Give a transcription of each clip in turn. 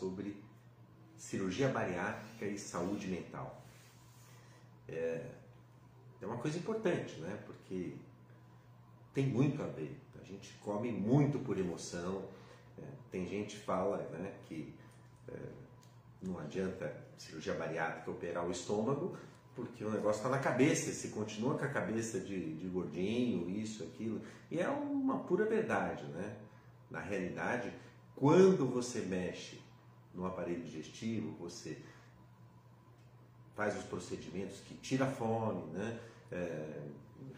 sobre cirurgia bariátrica e saúde mental. É, é uma coisa importante, né? Porque tem muito a ver. A gente come muito por emoção. É, tem gente que fala né, que é, não adianta cirurgia bariátrica operar o estômago, porque o negócio está na cabeça, se continua com a cabeça de, de, gordinho, isso, aquilo. E é uma pura verdade, né? Na realidade, quando você mexe no aparelho digestivo, você faz os procedimentos que tira a fome, né? É,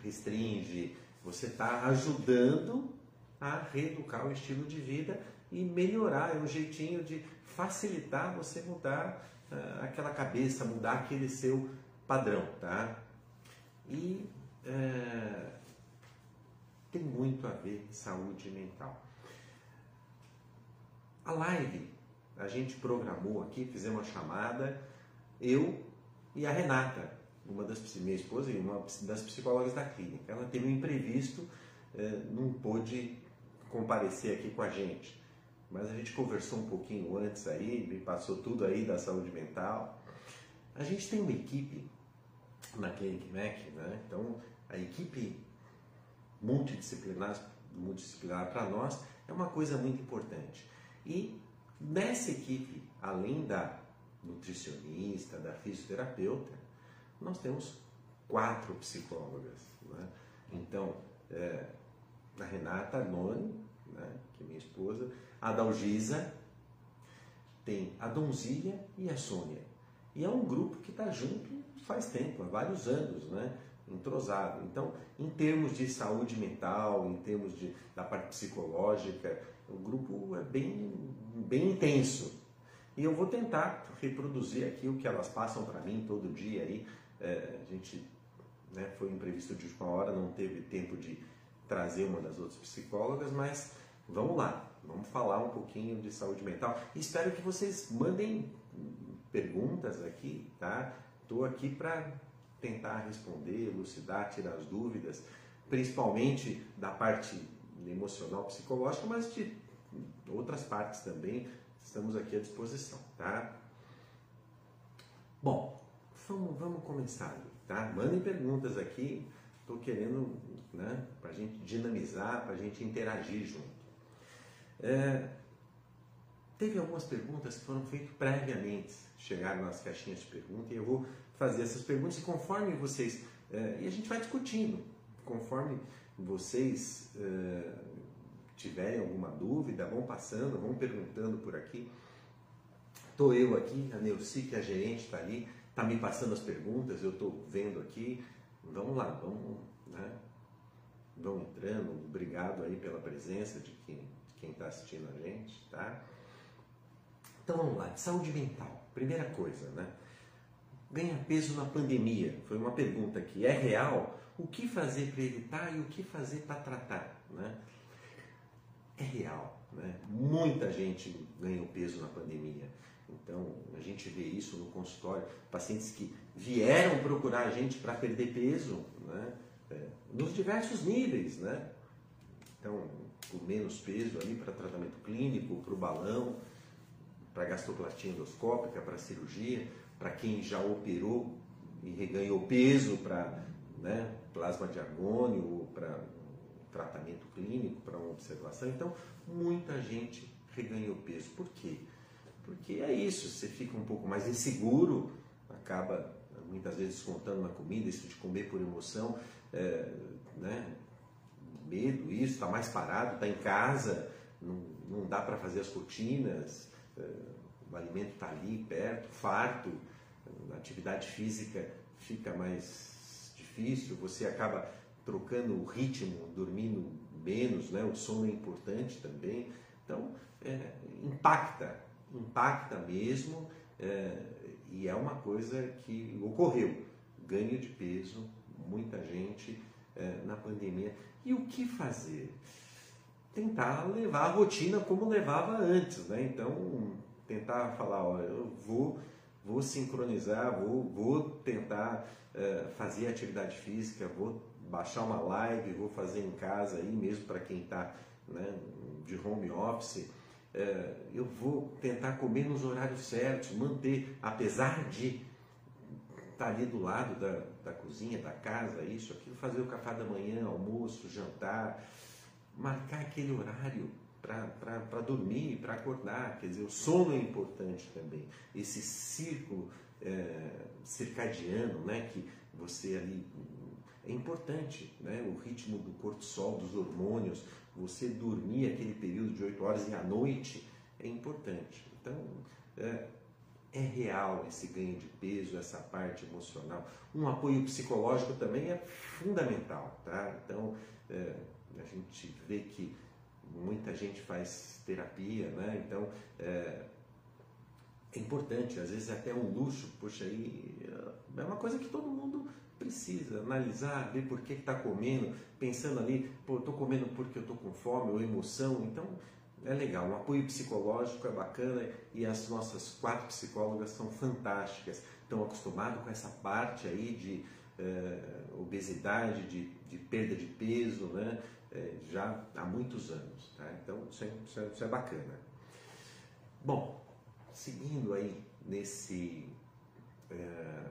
restringe, você está ajudando a reeducar o estilo de vida e melhorar, é um jeitinho de facilitar você mudar uh, aquela cabeça, mudar aquele seu padrão, tá? E uh, tem muito a ver saúde mental. A live a gente programou aqui, fizemos uma chamada, eu e a Renata, uma das minha esposa e uma das psicólogas da clínica. Ela teve um imprevisto, eh, não pôde comparecer aqui com a gente mas a gente conversou um pouquinho antes aí, me passou tudo aí da saúde mental. A gente tem uma equipe na Clinic Mac, né? Então, a equipe multidisciplinar, multidisciplinar para nós é uma coisa muito importante. E nessa equipe, além da nutricionista, da fisioterapeuta, nós temos quatro psicólogas. Né? Então, é, a Renata Arnone, né, que é minha esposa, a Dalgisa, tem a Donzília e a Sônia. E é um grupo que está junto faz tempo, há vários anos, né? Entrosado. Então, em termos de saúde mental, em termos de, da parte psicológica, o grupo é bem, bem intenso. E eu vou tentar reproduzir aqui o que elas passam para mim todo dia. Aí. É, a gente né, foi imprevisto de última hora, não teve tempo de trazer uma das outras psicólogas, mas vamos lá. Vamos falar um pouquinho de saúde mental. Espero que vocês mandem perguntas aqui, tá? Estou aqui para tentar responder, elucidar, tirar as dúvidas, principalmente da parte emocional, psicológica, mas de outras partes também. Estamos aqui à disposição, tá? Bom, vamos, vamos começar, tá? Mandem perguntas aqui. Estou querendo, né, para a gente dinamizar, para a gente interagir junto. É, teve algumas perguntas que foram feitas previamente, chegaram nas caixinhas de perguntas, e eu vou fazer essas perguntas e conforme vocês. É, e a gente vai discutindo, conforme vocês é, tiverem alguma dúvida, vão passando, vão perguntando por aqui. Estou eu aqui, a Neuci, que é a gerente, está ali, está me passando as perguntas, eu estou vendo aqui. Vamos lá, vamos, né? vão entrando. Obrigado aí pela presença de quem está assistindo a gente, tá? Então vamos lá, saúde mental. Primeira coisa, né? Ganha peso na pandemia. Foi uma pergunta que é real. O que fazer para evitar e o que fazer para tratar, né? É real, né? Muita gente ganhou peso na pandemia. Então, a gente vê isso no consultório, pacientes que vieram procurar a gente para perder peso, né? É, nos diversos níveis, né? Então, com menos peso ali para tratamento clínico, para o balão, para gastroplastia endoscópica, para cirurgia, para quem já operou e reganhou peso para né, plasma de argônio ou para tratamento clínico, para uma observação. Então, muita gente reganhou peso. Por quê? Porque é isso, você fica um pouco mais inseguro, acaba muitas vezes contando na comida, isso de comer por emoção, é, né? medo, isso, está mais parado, está em casa, não, não dá para fazer as rotinas, eh, o alimento está ali perto, farto, a atividade física fica mais difícil, você acaba trocando o ritmo, dormindo menos, né? o sono é importante também. Então, é, impacta, impacta mesmo, é, e é uma coisa que ocorreu. Ganho de peso, muita gente é, na pandemia. E o que fazer? Tentar levar a rotina como levava antes, né? Então, tentar falar, olha, eu vou, vou sincronizar, vou, vou tentar é, fazer atividade física, vou baixar uma live, vou fazer em casa aí mesmo para quem está né, de home office. é, eu vou tentar comer nos horários certos, manter, apesar de estar ali do lado da, da cozinha, da casa, isso, aquilo, fazer o café da manhã, almoço, jantar, marcar aquele horário para dormir, para acordar. Quer dizer, o sono é importante também. Esse círculo é, circadiano, né, que você ali é importante, né? o ritmo do cortisol, dos hormônios, você dormir aquele período de 8 horas e à noite é importante. Então, é, é real esse ganho de peso, essa parte emocional. Um apoio psicológico também é fundamental, tá? Então, é, a gente vê que muita gente faz terapia, né? Então, é, é importante, às vezes é até um luxo, poxa, aí é uma coisa que todo mundo precisa analisar, ver por que está comendo, pensando ali, pô, estou comendo porque eu estou com fome ou emoção, então é legal, um apoio psicológico é bacana e as nossas quatro psicólogas são fantásticas, estão acostumadas com essa parte aí de eh, obesidade, de, de, perda de peso, né? Eh, já há muitos anos, tá? então isso é, isso é, isso é bacana. Bom, seguindo aí nesse, é,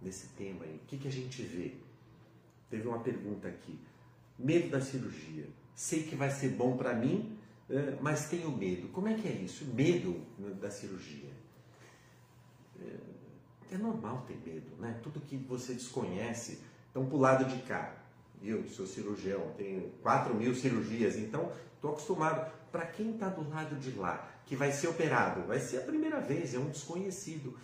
nesse tema aí, o que, que a gente vê? Teve uma pergunta aqui. Medo da cirurgia. Sei que vai ser bom para mim, é, mas tenho medo. Como é que é isso? Medo da cirurgia. É, é normal ter medo, né? Tudo que você desconhece. Então, para lado de cá, eu sou cirurgião, tenho 4 mil cirurgias, então estou acostumado. Para quem está do lado de lá, que vai ser operado, vai ser a primeira vez, é um desconhecido.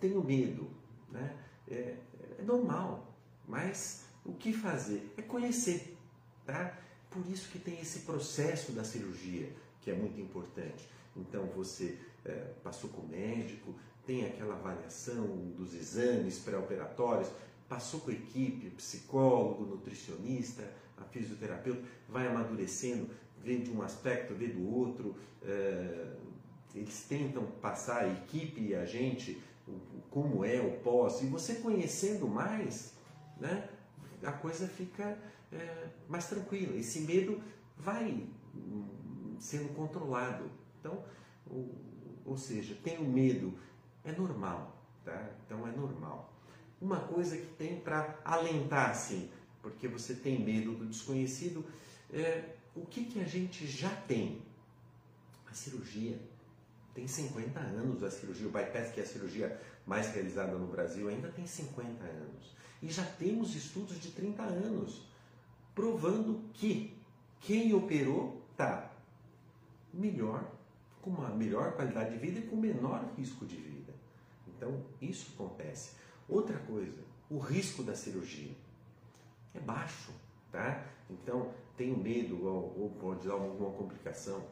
Tenho medo, né? é, é normal, mas o que fazer? É conhecer, tá? Por isso que tem esse processo da cirurgia, que é muito importante. Então você é, passou com o médico, tem aquela avaliação dos exames pré-operatórios, passou com a equipe, psicólogo, nutricionista, a fisioterapeuta, vai amadurecendo, vê de um aspecto, vê do outro, é, eles tentam passar a equipe e a gente como é o pós, e você conhecendo mais, né, a coisa fica é, mais tranquila. Esse medo vai sendo controlado. Então, ou, ou seja, tenho medo, é normal, tá? Então é normal. Uma coisa que tem para alentar, assim, porque você tem medo do desconhecido, é o que, que a gente já tem? A cirurgia. Tem 50 anos a cirurgia, o bypass, que é a cirurgia mais realizada no Brasil, ainda tem 50 anos. E já temos estudos de 30 anos provando que quem operou está melhor, com uma melhor qualidade de vida e com menor risco de vida. Então, isso acontece. Outra coisa, o risco da cirurgia é baixo, tá? Então, tenho medo ou, ou pode dar alguma complicação.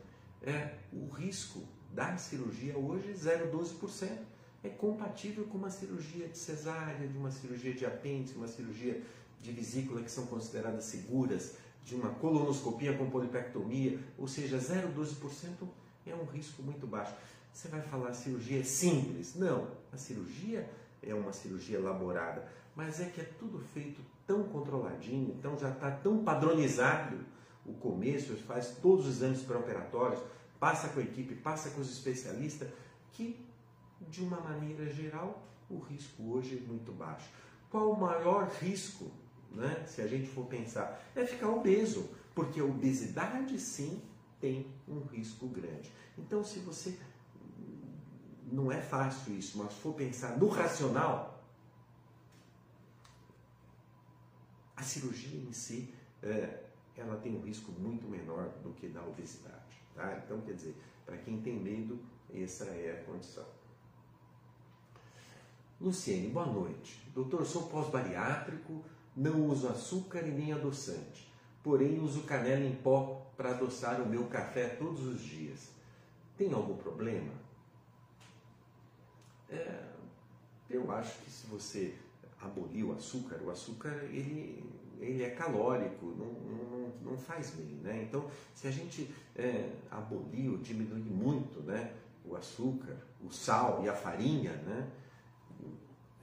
É, o risco da cirurgia hoje é 0,12% é compatível com uma cirurgia de cesárea, de uma cirurgia de apêndice, uma cirurgia de vesícula que são consideradas seguras, de uma colonoscopia com polipectomia, ou seja, 0,12% é um risco muito baixo. Você vai falar a cirurgia é simples? Não, a cirurgia é uma cirurgia elaborada, mas é que é tudo feito tão controladinho, então já está tão padronizado o começo, faz todos os exames pré-operatórios, passa com a equipe, passa com os especialistas, que de uma maneira geral, o risco hoje é muito baixo. Qual o maior risco, né, se a gente for pensar? É ficar obeso, porque a obesidade sim tem um risco grande. Então, se você não é fácil isso, mas for pensar no racional, a cirurgia em si é, ela tem um risco muito menor do que da obesidade. Tá? Então, quer dizer, para quem tem medo, essa é a condição. Luciene, boa noite. Doutor, sou pós-bariátrico, não uso açúcar e nem adoçante, porém uso canela em pó para adoçar o meu café todos os dias. Tem algum problema? É, eu acho que se você abolir o açúcar, o açúcar ele, ele é calórico, não, não, não faz bem, né? Então, se a gente é, abolir ou diminuir muito né, o açúcar, o sal e a farinha, né?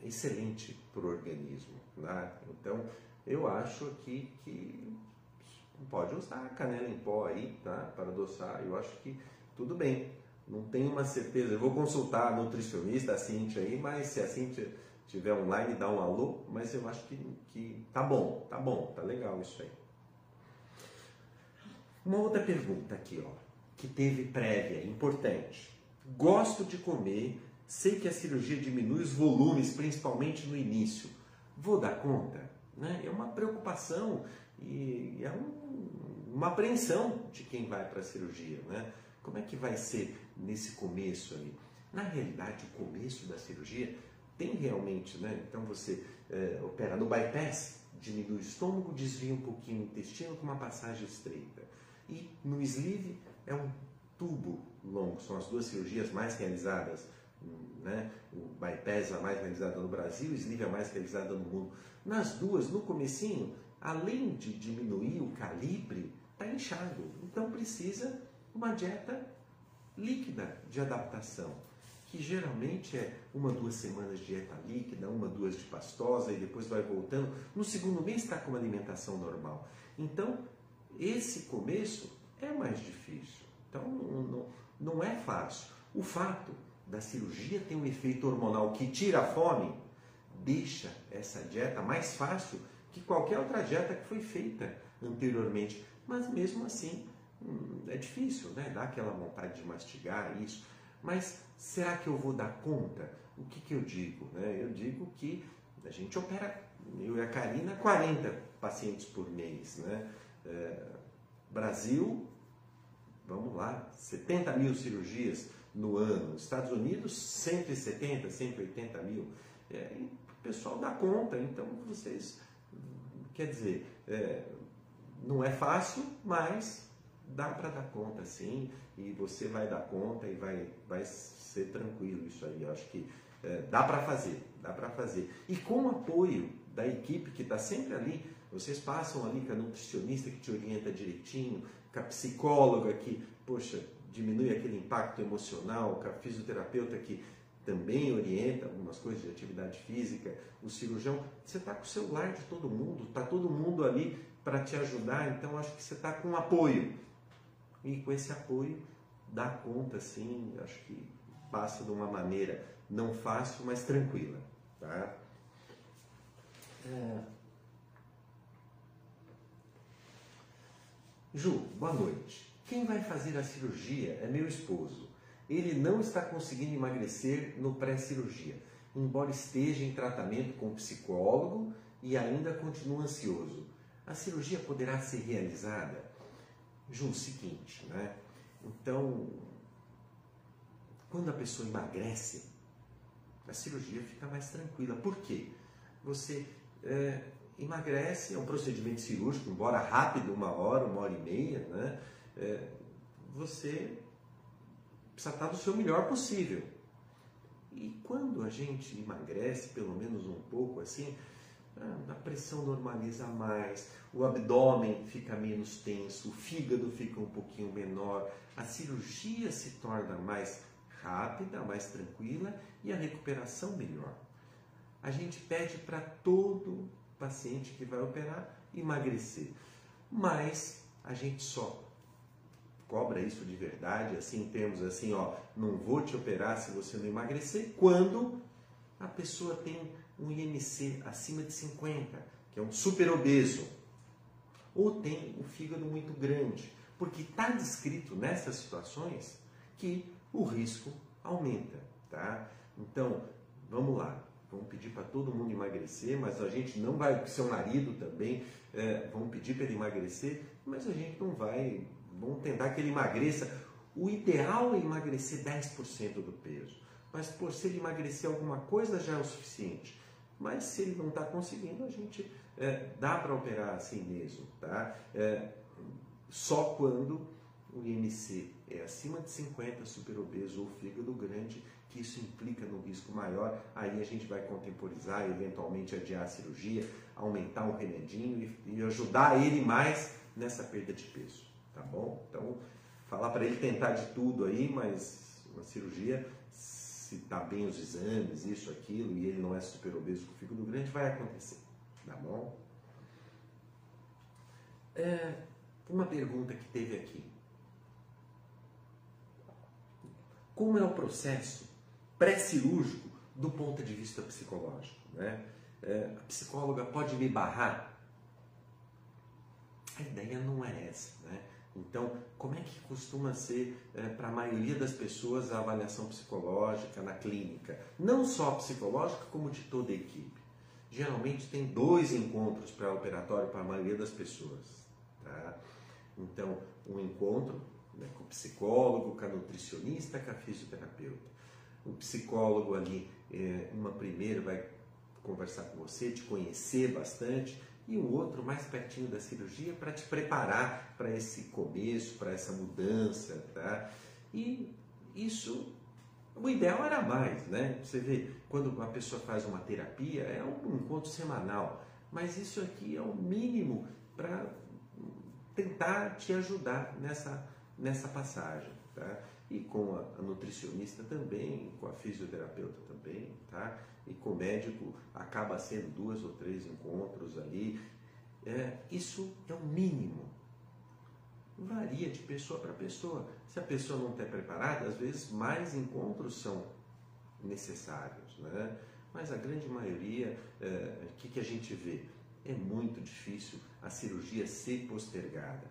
excelente para o organismo. Né? Então, eu acho aqui que pode usar canela em pó aí, tá? Para adoçar, eu acho que tudo bem. Não tenho uma certeza. Eu vou consultar a nutricionista, a Cintia aí, mas se a Cintia tiver online, dá um alô, mas eu acho que, que tá bom, tá bom, tá legal isso aí. Uma outra pergunta aqui, ó, que teve prévia, importante. Gosto de comer, sei que a cirurgia diminui os volumes, principalmente no início. Vou dar conta? Né? É uma preocupação e é um, uma apreensão de quem vai para a cirurgia. Né? Como é que vai ser nesse começo ali? Na realidade, o começo da cirurgia tem realmente, né? Então você é, opera no bypass, diminui o estômago, desvia um pouquinho o intestino com uma passagem estreita. E no sleeve é um tubo longo, são as duas cirurgias mais realizadas, né? O bypass é a mais realizada no Brasil, o sleeve é a mais realizada no mundo. Nas duas, no comecinho, além de diminuir o calibre, está inchado. Então precisa uma dieta líquida de adaptação, que geralmente é uma, duas semanas de dieta líquida, uma, duas de pastosa e depois vai voltando. No segundo mês está com uma alimentação normal. Então, esse começo é mais difícil. Então, não, não é fácil. O fato da cirurgia ter um efeito hormonal que tira a fome, deixa essa dieta mais fácil que qualquer outra dieta que foi feita anteriormente. Mas mesmo assim, hum, é difícil, né? Dá aquela vontade de mastigar isso. Mas será que eu vou dar conta? O que, que eu digo? Né? Eu digo que a gente opera, eu e a Karina, 40 pacientes por mês. Né? É, Brasil, vamos lá, 70 mil cirurgias no ano. Estados Unidos, 170, 180 mil. É, o pessoal dá conta, então vocês. Quer dizer, é, não é fácil, mas dá para dar conta sim, e você vai dar conta e vai, vai ser tranquilo isso aí. Eu acho que é, dá para fazer, dá para fazer. E com o apoio da equipe que está sempre ali, vocês passam ali com a nutricionista que te orienta direitinho, com a psicóloga que, poxa, diminui aquele impacto emocional, com a fisioterapeuta que também orienta algumas coisas de atividade física, o cirurgião, você está com o celular de todo mundo, está todo mundo ali para te ajudar, então acho que você está com apoio. E com esse apoio, dá conta, sim, acho que passa de uma maneira não fácil, mas tranquila. Tá? É... Ju, boa noite. Quem vai fazer a cirurgia é meu esposo. Ele não está conseguindo emagrecer no pré-cirurgia, embora esteja em tratamento com psicólogo e ainda continua ansioso. A cirurgia poderá ser realizada? Ju, seguinte, né? Então, quando a pessoa emagrece, a cirurgia fica mais tranquila. Por quê? Você é, emagrece, é um procedimento cirúrgico, embora rápido, uma hora, uma hora e meia, né? É, você precisa estar do seu melhor possível. E quando a gente emagrece, pelo menos um pouco assim, a pressão normaliza mais, o abdômen fica menos tenso, o fígado fica um pouquinho menor, a cirurgia se torna mais rápida, mais tranquila e a recuperação melhor. A gente pede para todo paciente que vai operar emagrecer, mas a gente só cobra isso de verdade, assim, em termos assim, ó, não vou te operar se você não emagrecer, quando a pessoa tem um IMC acima de 50, que é um super obeso, ou tem um fígado muito grande, porque está descrito nessas situações que o risco aumenta, tá? Então, vamos lá, vamos pedir para todo mundo emagrecer, mas a gente não vai, seu marido também, é, vamos pedir para ele emagrecer, mas a gente não vai, vamos tentar que ele emagreça. O ideal é emagrecer 10% do peso, mas por se ele emagrecer alguma coisa já é o suficiente. Mas se ele não está conseguindo, a gente é, dá para operar assim mesmo, tá? É, só quando o IMC é acima de 50, super obeso ou fígado grande, que isso implica no risco maior, aí a gente vai contemporizar, eventualmente adiar a cirurgia, aumentar o remedinho e, e ajudar ele mais nessa perda de peso, tá bom? Então, falar para ele tentar de tudo aí, mas uma cirurgia, se está bem os exames, isso, aquilo, e ele não é super obeso com fígado grande, vai acontecer, tá bom? É, Uma pergunta que teve aqui. Como é o processo pré-cirúrgico do ponto de vista psicológico? Né? É, a psicóloga pode me barrar? A ideia não é essa. Né? Então, como é que costuma ser é, para a maioria das pessoas a avaliação psicológica na clínica? Não só psicológica, como de toda a equipe. Geralmente tem dois encontros pré-operatório para a maioria das pessoas. Tá? Então, um encontro né, com o psicólogo, com a nutricionista, com a fisioterapeuta. O psicólogo ali, é, uma primeira, vai conversar com você, te conhecer bastante, e o outro mais pertinho da cirurgia para te preparar para esse começo, para essa mudança, tá? E isso, o ideal era mais, né? Você vê, quando uma pessoa faz uma terapia, é um encontro semanal, mas isso aqui é o mínimo para tentar te ajudar nessa, nessa passagem, tá? E com a, a nutricionista também, com a fisioterapeuta também, tá? E com o médico acaba sendo duas ou três encontros ali. É, isso é o mínimo. Varia de pessoa para pessoa. Se a pessoa não está preparada, às vezes mais encontros são necessários, né? Mas a grande maioria, o é, que, que a gente vê? é muito difícil a cirurgia ser postergada.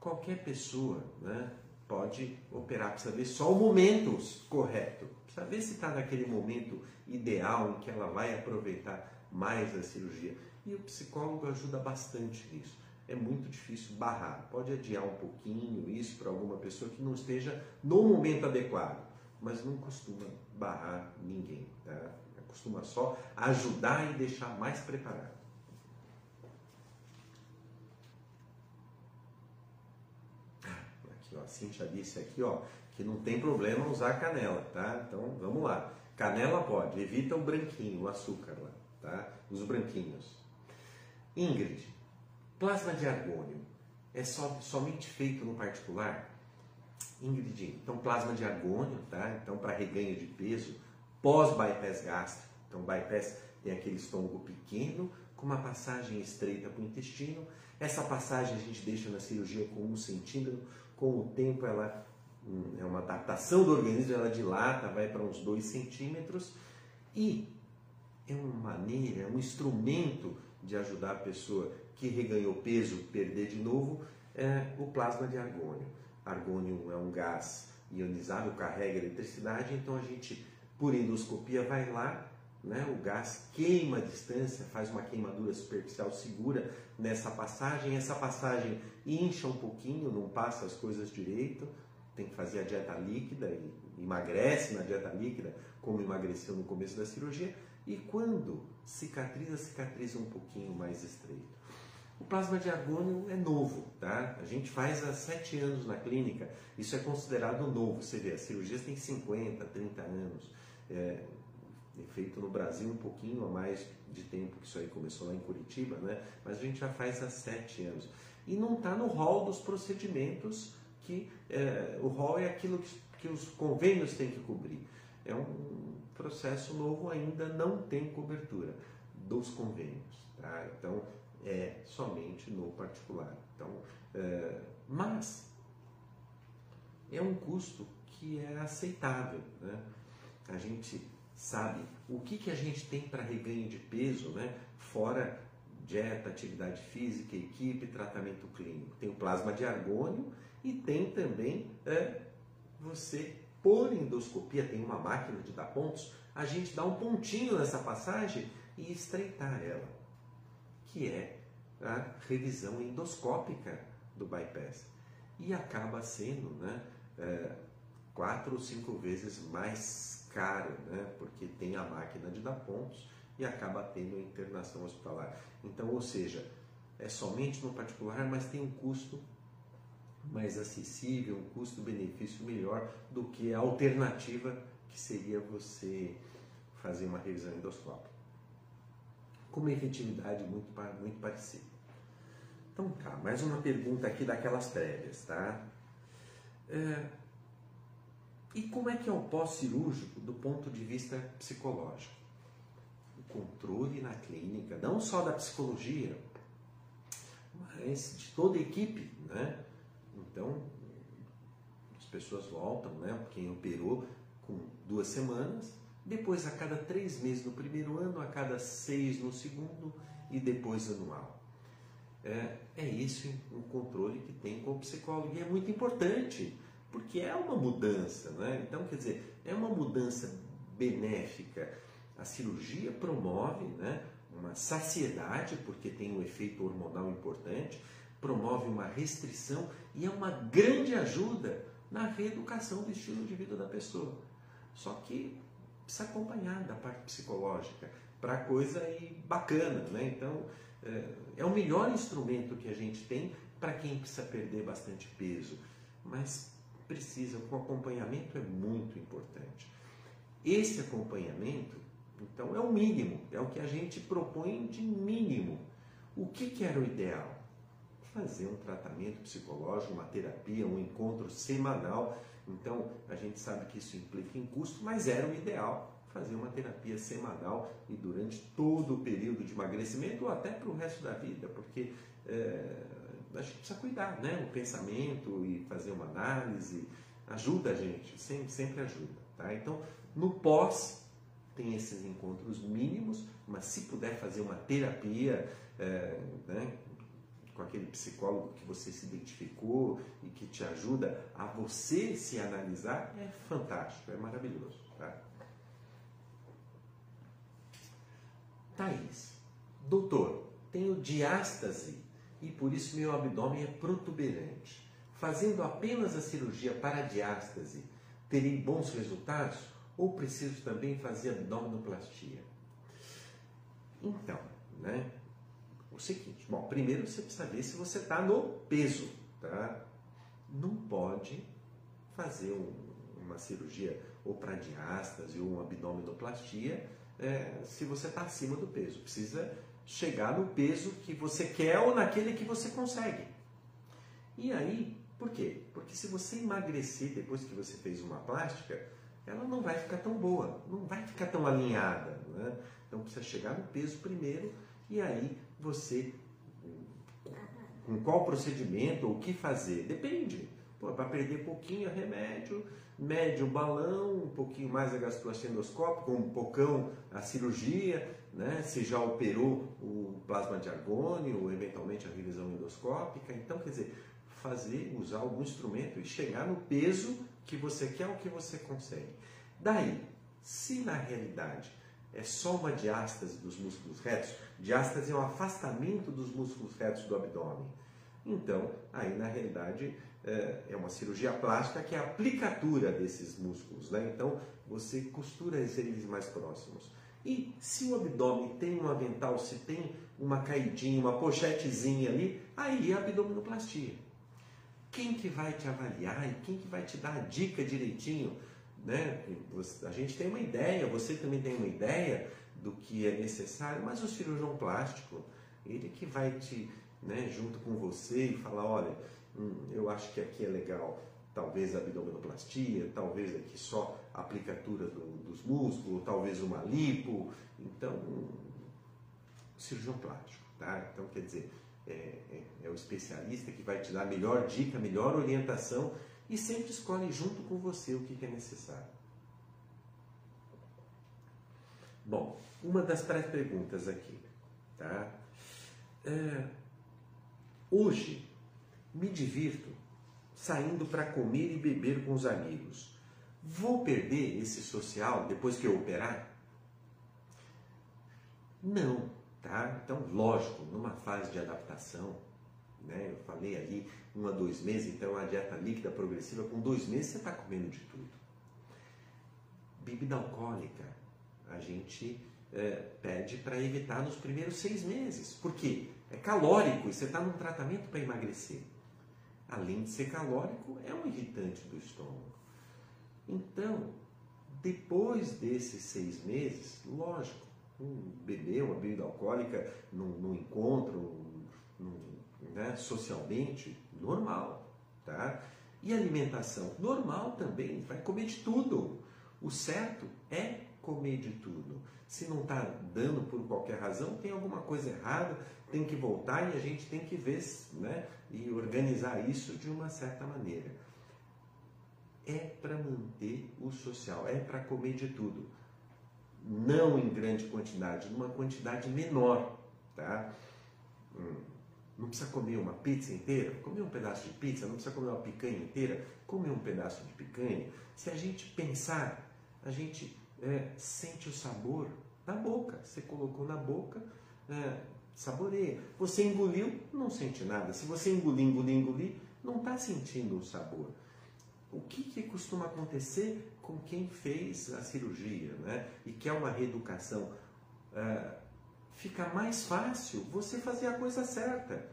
Qualquer pessoa né, pode operar, precisa ver só o momento correto, precisa ver se está naquele momento ideal em que ela vai aproveitar mais a cirurgia. E o psicólogo ajuda bastante nisso. É muito difícil barrar. Pode adiar um pouquinho isso para alguma pessoa que não esteja no momento adequado, mas não costuma barrar ninguém. Tá? Costuma só ajudar e deixar mais preparado. Ó, a Cintia disse aqui, ó, que não tem problema usar canela, tá? Então, vamos lá. Canela pode, evita o branquinho, o açúcar lá, tá? Os branquinhos. Ingrid, plasma de argônio é só, somente feito no particular? Ingrid, então plasma de argônio, tá? Então, para reganho de peso, pós-bypass gástrico. Então, bypass tem aquele estômago pequeno, com uma passagem estreita para o intestino. Essa passagem a gente deixa na cirurgia com um centímetro com o tempo ela é uma adaptação do organismo, ela dilata, vai para uns 2 centímetros e é uma maneira, é um instrumento de ajudar a pessoa que reganhou peso perder de novo é o plasma de argônio. Argônio é um gás ionizado, carrega eletricidade, então a gente, por endoscopia, vai lá né? O gás queima a distância, faz uma queimadura superficial segura nessa passagem. Essa passagem incha um pouquinho, não passa as coisas direito, tem que fazer a dieta líquida e emagrece na dieta líquida, como emagreceu no começo da cirurgia. E quando cicatriza, cicatriza um pouquinho mais estreito. O plasma de argônio é novo, tá? A gente faz há sete anos na clínica, isso é considerado novo. Você vê, as cirurgias têm 50, 30 anos. É, feito no Brasil um pouquinho a mais de tempo que isso aí começou lá em Curitiba, né? mas a gente já faz há sete anos. E não está no rol dos procedimentos que é, o rol é aquilo que, que os convênios têm que cobrir. É um processo novo, ainda não tem cobertura dos convênios. Tá? Então, é somente no particular. Então, é, mas é um custo que é aceitável. Né? A gente sabe o que, que a gente tem para reganho de peso, né? fora dieta, atividade física, equipe, tratamento clínico. Tem o plasma de argônio e tem também é, você por endoscopia, tem uma máquina de dar pontos, a gente dá um pontinho nessa passagem e estreitar ela, que é a revisão endoscópica do bypass. E acaba sendo né, é, quatro ou cinco vezes mais caro, né? porque tem a máquina de dar pontos e acaba tendo a internação hospitalar. Então, ou seja, é somente no particular, mas tem um custo mais acessível, um custo-benefício melhor do que a alternativa que seria você fazer uma revisão endoscópica. Com uma efetividade muito, muito parecida. Então tá, mais uma pergunta aqui daquelas prévias, tá? É, e como é que é o pós-cirúrgico do ponto de vista psicológico? O controle na clínica, não só da psicologia, de toda a equipe, né? Então, as pessoas voltam, né? Quem operou com duas semanas, depois a cada três meses no primeiro ano, a cada seis no segundo e depois anual. É, é esse o controle que tem com o psicólogo e é muito importante, porque é uma mudança, né? Então, quer dizer, é uma mudança benéfica. A cirurgia promove né, uma saciedade, porque tem um efeito hormonal importante, promove uma restrição e é uma grande ajuda na reeducação do estilo de vida da pessoa. Só que precisa acompanhar da parte psicológica para coisa bacana, né? Então é, é o melhor instrumento que a gente tem para quem precisa perder bastante peso, mas precisa, o acompanhamento é muito importante. Esse acompanhamento, então, é o mínimo, é o que a gente propõe de mínimo. O que, que era o ideal? Fazer um tratamento psicológico, uma terapia, um encontro semanal. Então, a gente sabe que isso implica em custo, mas era o ideal fazer uma terapia semanal e durante todo o período de emagrecimento ou até para o resto da vida, porque é, a gente precisa cuidar, né? O pensamento e fazer uma análise ajuda a gente, sempre, sempre ajuda, tá? Então, no pós tem esses encontros mínimos, mas se puder fazer uma terapia, é, né? Com aquele psicólogo que você se identificou e que te ajuda a você se analisar, é fantástico, é maravilhoso. Tá? Thaís, doutor, tenho diástase e por isso meu abdômen é protuberante. Fazendo apenas a cirurgia para a diástase, terei bons resultados ou preciso também fazer abdominoplastia? Então, né? O seguinte, bom, primeiro você precisa ver se você está no peso, tá? Não pode fazer um, uma cirurgia ou para diástase ou uma abdominoplastia é, se você está acima do peso. Precisa chegar no peso que você quer ou naquele que você consegue. E aí, por quê? Porque se você emagrecer depois que você fez uma plástica, ela não vai ficar tão boa, não vai ficar tão alinhada. Né? Então precisa chegar no peso primeiro e aí você com qual procedimento ou o que fazer? Depende. Para perder pouquinho é remédio, médio balão, um pouquinho mais a gastroscopia endoscópica, um pocão a cirurgia, né? se já operou o plasma de argônio ou eventualmente a revisão endoscópica. Então, quer dizer, fazer, usar algum instrumento e chegar no peso que você quer ou que você consegue. Daí, se na realidade é só uma diástase dos músculos retos, diástase é um afastamento dos músculos retos do abdômen. Então, aí na realidade é, é uma cirurgia plástica que é a aplicatura desses músculos, né? Então, você costura eles mais próximos. E se o abdômen tem um avental, se tem uma caidinha, uma pochetezinha ali, aí é abdominoplastia. Quem que vai te avaliar e quem que vai te dar a dica direitinho? Né? A gente tem uma ideia, você também tem uma ideia do que é necessário, mas o cirurgião plástico, ele que vai te, né, junto com você e falar, olha, hum, eu acho que aqui é legal, talvez abdominoplastia, talvez aqui só aplicatura do, dos músculos, talvez uma lipo, então um, cirurgião plástico, tá? Então quer dizer, é, é, é, o especialista que vai te dar a melhor dica, a melhor orientação e sempre escolhe junto com você o que, é necessário. Bom, uma das pré-perguntas aqui, tá? É, hoje me divirto saindo para comer e beber com os amigos. Vou perder esse social depois que eu operar? Não, tá? Então, lógico, numa fase de adaptação, né? Eu falei ali um a dois meses, então a dieta líquida progressiva, com dois meses você está comendo de tudo. Bebida alcoólica, a gente é, pede para evitar nos primeiros seis meses. Por quê? É calórico e você está num tratamento para emagrecer. Além de ser calórico, é um irritante do estômago. Então, depois desses seis meses, lógico, um uma bebida alcoólica num, num encontro, num, né, socialmente, normal, tá? E alimentação normal também, vai comer de tudo. O certo é comer de tudo? Se não está dando por qualquer razão, tem alguma coisa errada, tem que voltar e a gente tem que ver né, e organizar isso de uma certa maneira. É para manter o social, é para comer de tudo. Não em grande quantidade, numa quantidade menor. Tá? Hum. Não precisa comer uma pizza inteira, comer um pedaço de pizza, não precisa comer uma picanha inteira, comer um pedaço de picanha. Se a gente pensar, a gente é, sente o sabor na boca. Você colocou na boca, é, saboreia. Você engoliu, não sente nada. Se você engolir, engolir, engolir, não está sentindo o sabor. O que, que costuma acontecer com quem fez a cirurgia né? e quer uma reeducação? É, fica mais fácil você fazer a coisa certa,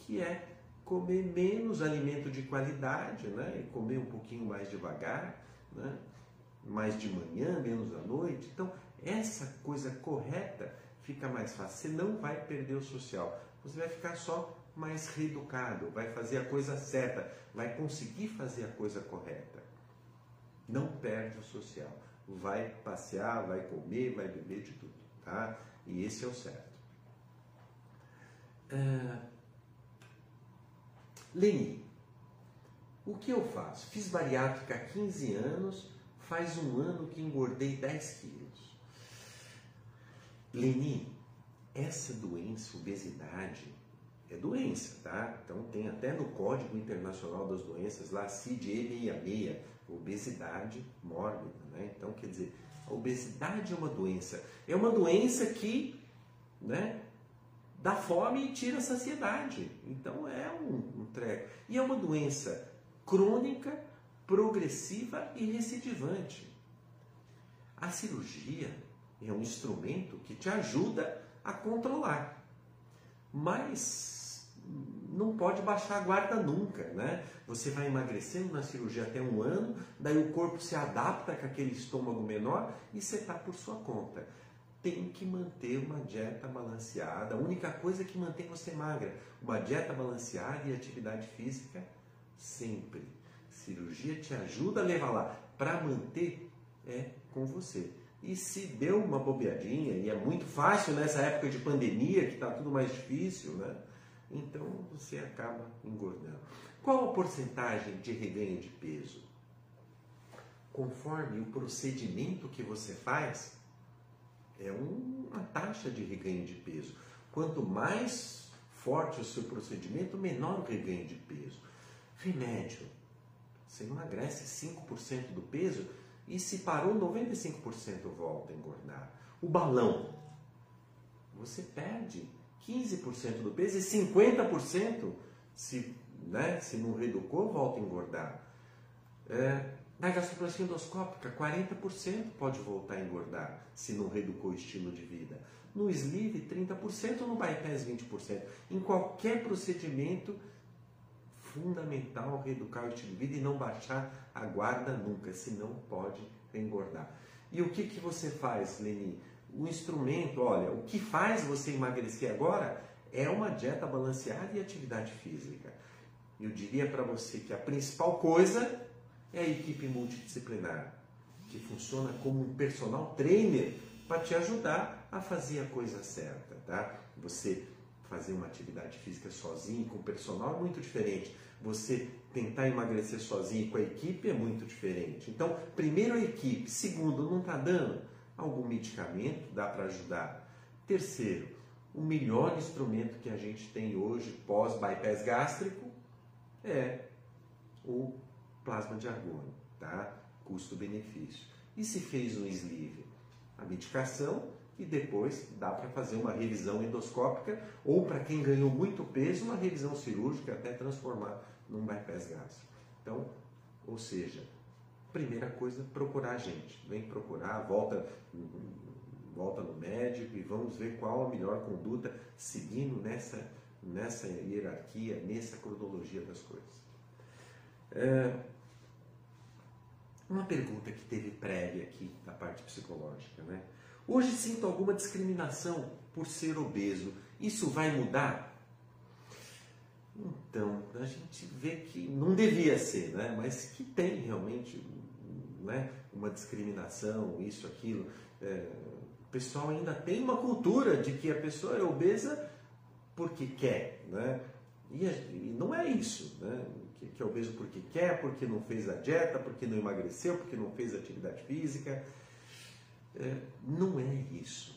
que é comer menos alimento de qualidade, né? E comer um pouquinho mais devagar, né? Mais de manhã, menos à noite. Então, essa coisa correta fica mais fácil. Você não vai perder o social. Você vai ficar só mais reeducado, vai fazer a coisa certa, vai conseguir fazer a coisa correta. Não perde o social. Vai passear, vai comer, vai beber de tudo, tá? E esse é o certo. É... Leni, o que eu faço? Fiz bariátrica há 15 anos, faz um ano que engordei 10 quilos. Leni, essa doença, obesidade, é doença, tá? Então tem até no Código Internacional das Doenças lá, CID-E66, obesidade mórbida, né? Então, quer dizer, a obesidade é uma doença. É uma doença que né, dá fome e tira a saciedade. Então é um, um treco. E é uma doença crônica, progressiva e recidivante. A cirurgia é um instrumento que te ajuda a controlar, mas não pode baixar a guarda nunca, né? Você vai emagrecendo na cirurgia até um ano, daí o corpo se adapta com aquele estômago menor e você está por sua conta. Tem que manter uma dieta balanceada. A única coisa que mantém você magra, uma dieta balanceada e atividade física sempre. Cirurgia te ajuda a levar lá. Para manter é com você. E se deu uma bobeadinha, e é muito fácil nessa época de pandemia, que está tudo mais difícil, né? Então você acaba engordando. Qual a porcentagem de reganho de peso? Conforme o procedimento que você faz, é uma taxa de reganho de peso. Quanto mais forte o seu procedimento, menor o reganho de peso. Remédio. Você emagrece 5% do peso e se parou 95% volta a engordar. O balão. Você perde 15% do peso e 50% se né? Se não reeducou, volta a engordar. É, na gastroplastia endoscópica, 40% pode voltar a engordar se não reeducou o estilo de vida. No sleeve, 30%, no bypass, 20%. Em qualquer procedimento, fundamental reeducar o estilo de vida e não baixar a guarda nunca, senão pode engordar. E o que, que você faz, Leni? O instrumento, olha, o que faz você emagrecer agora é uma dieta balanceada e atividade física. Eu diria para você que a principal coisa é a equipe multidisciplinar, que funciona como um personal trainer para te ajudar a fazer a coisa certa, tá? Você fazer uma atividade física sozinho com o personal é muito diferente. Você tentar emagrecer sozinho com a equipe é muito diferente. Então, primeiro a equipe, segundo, não está dando algum medicamento, dá para ajudar. Terceiro, o melhor instrumento que a gente tem hoje pós bypass gástrico é o plasma de argônio, tá? Custo-benefício. E se fez um sleeve? A medicação e depois dá para fazer uma revisão endoscópica ou para quem ganhou muito peso, uma revisão cirúrgica até transformar num bypass gástrico. Então, ou seja, primeira coisa, procurar a gente. Vem procurar, volta, volta no médico e vamos ver qual a melhor conduta seguindo nessa nessa hierarquia, nessa cronologia das coisas. É, uma pergunta que teve prévia aqui da parte psicológica, né? Hoje sinto alguma discriminação por ser obeso. Isso vai mudar? Então, a gente vê que não devia ser, né? Mas que tem realmente né? uma discriminação, isso, aquilo. É, o pessoal ainda tem uma cultura de que a pessoa é obesa porque quer, né? E, e não é isso, né? Que, que é obeso porque quer, porque não fez a dieta, porque não emagreceu, porque não fez atividade física. É, não é isso.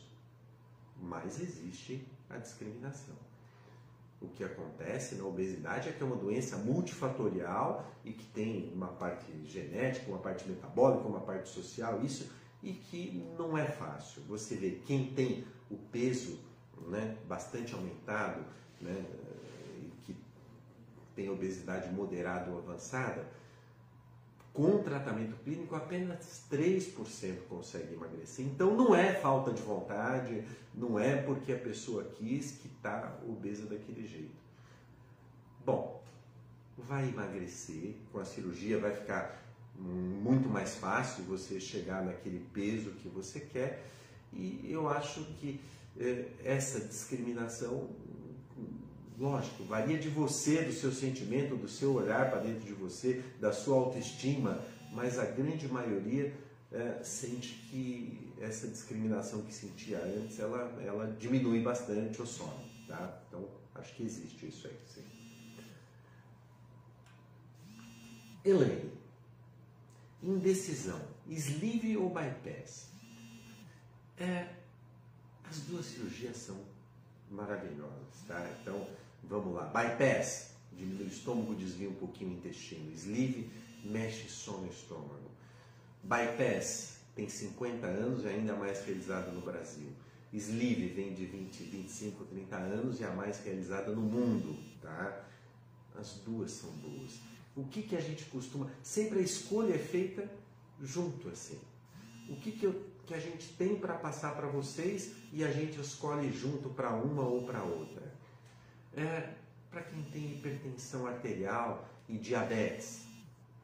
Mas existe a discriminação. O que acontece na obesidade é que é uma doença multifatorial e que tem uma parte genética, uma parte metabólica, uma parte social, isso, e que não é fácil. Você vê quem tem o peso né, bastante aumentado, né, que tem obesidade moderada ou avançada, com tratamento clínico apenas 3% consegue emagrecer. Então não é falta de vontade, não é porque a pessoa quis que está obesa daquele jeito. Bom, vai emagrecer com a cirurgia, vai ficar muito mais fácil você chegar naquele peso que você quer e eu acho que eh, essa discriminação Lógico, varia de você, do seu sentimento, do seu olhar para dentro de você, da sua autoestima, mas a grande maioria é, sente que essa discriminação que sentia antes, ela, ela diminui bastante ou some, tá? Então, acho que existe isso aí, sim. Elaine, indecisão, sleeve ou bypass? É, as duas cirurgias são maravilhosas, tá? Então, Vamos lá. Bypass, diminui o estômago, desvia um pouquinho o intestino. Sleeve, mexe só no estômago. Bypass, tem 50 anos e ainda mais realizada no Brasil. Sleeve vem de 20, 25, 30 anos e a mais realizada no mundo, tá? As duas são boas. O que, que a gente costuma... Sempre a escolha é feita junto, assim. O que, que, eu, que a gente tem para passar para vocês e a gente escolhe junto para uma ou para outra. É, para quem tem hipertensão arterial e diabetes,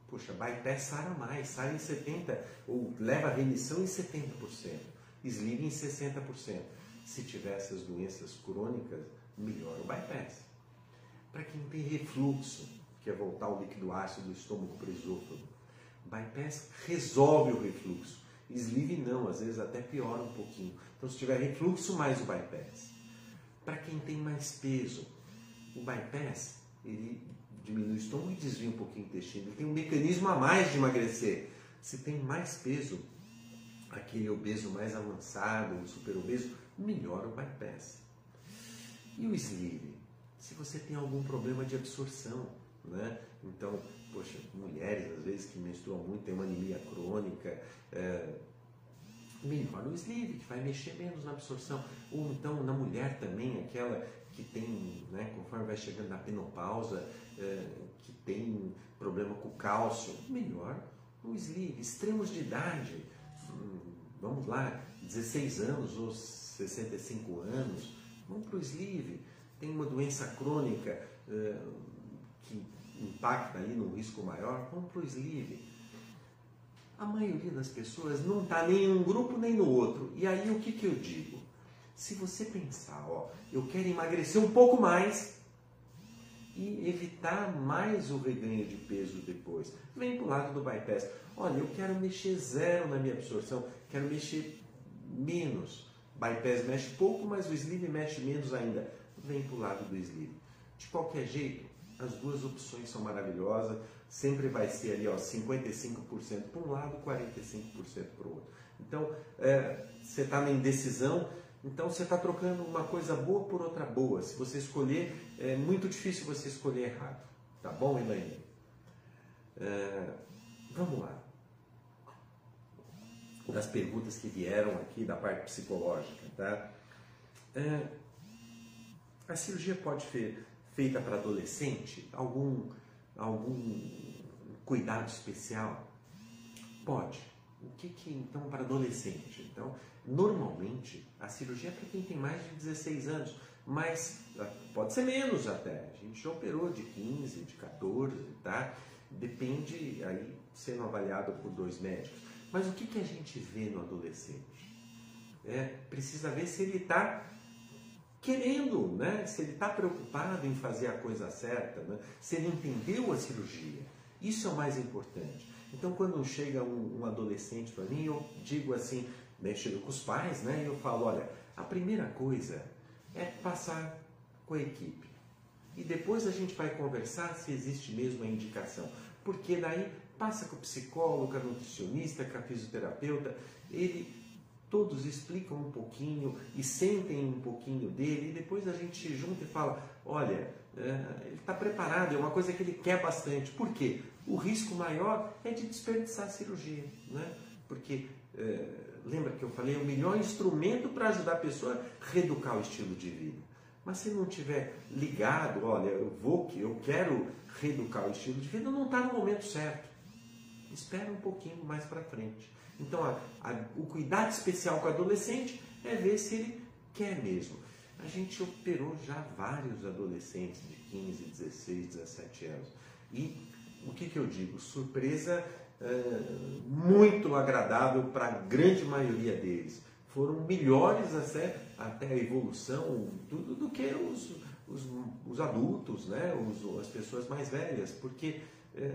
puxa, bypass sara mais, sara em 70%, ou leva a remissão em 70%, sleeve em 60%. Se tiver essas doenças crônicas, melhora o bypass. Para quem tem refluxo, que é voltar o líquido ácido do estômago para o esôfago, bypass resolve o refluxo. Sleeve não, às vezes até piora um pouquinho. Então, se tiver refluxo, mais o bypass. Para quem tem mais peso, o bypass, ele diminui o estômago e desvia um pouquinho o intestino. Ele tem um mecanismo a mais de emagrecer. Se tem mais peso, aquele obeso mais avançado, o super obeso, melhora o bypass. E o sleeve? Se você tem algum problema de absorção, né? Então, poxa, mulheres às vezes que menstruam muito, tem uma anemia crônica, é, melhora o sleeve, que vai mexer menos na absorção. Ou então na mulher também, aquela que tem, né, conforme vai chegando na penopausa, é, que tem problema com cálcio, melhor o sleeve. Extremos de idade, hum, vamos lá, 16 anos ou 65 anos, vamos para o sleeve. Tem uma doença crônica é, que impacta aí no risco maior, vamos para o sleeve. A maioria das pessoas não está nem em um grupo nem no outro. E aí o que, que eu digo? Se você pensar, ó, eu quero emagrecer um pouco mais e evitar mais o reganho de peso depois, vem para o lado do bypass. Olha, eu quero mexer zero na minha absorção, quero mexer menos. Bypass mexe pouco, mas o sleeve mexe menos ainda. Vem para o lado do sleeve. De qualquer jeito, as duas opções são maravilhosas. Sempre vai ser ali, ó, 55% para um lado, 45% para o outro. Então, é, você está na indecisão, então você está trocando uma coisa boa por outra boa. Se você escolher, é muito difícil você escolher errado. Tá bom, Elaine? É, vamos lá. Das perguntas que vieram aqui da parte psicológica, tá? É, a cirurgia pode ser feita para adolescente? Algum, algum cuidado especial? Pode. O que, que então para adolescente? Então, Normalmente, a cirurgia é para quem tem mais de 16 anos, mas ah, pode ser menos até. A gente já operou de 15, de 14, tá? Depende aí sendo avaliado por dois médicos. Mas o que, que a gente vê no adolescente? É, precisa ver se ele está querendo, né? se ele está preocupado em fazer a coisa certa, né? se ele entendeu a cirurgia. Isso é o mais importante. Então, quando chega um, um adolescente para mim, eu digo assim: mexendo com os pais, né? E eu falo, olha, a primeira coisa é passar com a equipe. E depois a gente vai conversar se existe mesmo a indicação. Porque daí passa com o psicólogo, com a nutricionista, com a fisioterapeuta, ele todos explicam um pouquinho e sentem um pouquinho dele, e depois a gente se junta e fala, olha, é, ele está preparado, é uma coisa que ele quer bastante. Por quê? O risco maior é de desperdiçar a cirurgia, né? Porque é, lembra que eu falei, é o melhor instrumento para ajudar a pessoa a reeducar o estilo de vida. Mas se não tiver ligado, olha, eu vou, eu quero reeducar o estilo de vida, não está no momento certo. Espera um pouquinho mais para frente. Então, a, a, o cuidado especial com o adolescente é ver se ele quer mesmo. A gente operou já vários adolescentes de 15, 16, 17 anos. E o que, que eu digo? Surpresa é, muito agradável para a grande maioria deles. Foram melhores até, até a evolução do que os, os, os adultos, né? Os, as pessoas mais velhas, porque é,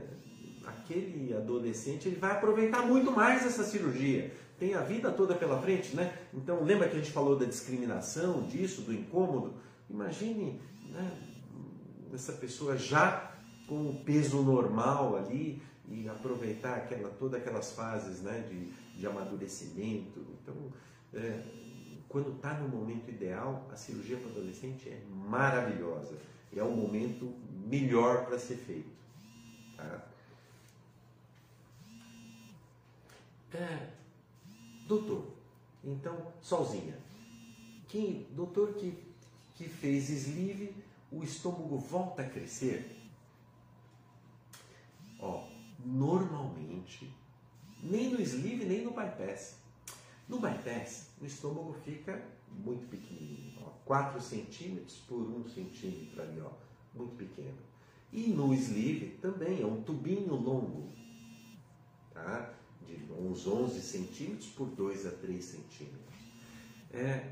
aquele adolescente ele vai aproveitar muito mais essa cirurgia. Tem a vida toda pela frente, né? Então lembra que a gente falou da discriminação, disso, do incômodo? Imagine né, essa pessoa já com o peso normal ali e aproveitar aquela, todas aquelas fases né, de, de amadurecimento. Então, é, quando está no momento ideal, a cirurgia para adolescente é maravilhosa. É o momento melhor para ser feito. Tá? É, doutor, então, sozinha. Quem, doutor que, que fez sleeve, o estômago volta a crescer? Ó, normalmente, nem no sleeve, nem no bypass. No bypass, o estômago fica muito pequenininho, ó, 4 centímetros por 1 centímetro ali, ó, muito pequeno. E no sleeve também é um tubinho longo, tá? de uns 11 centímetros por 2 a 3 centímetros. É,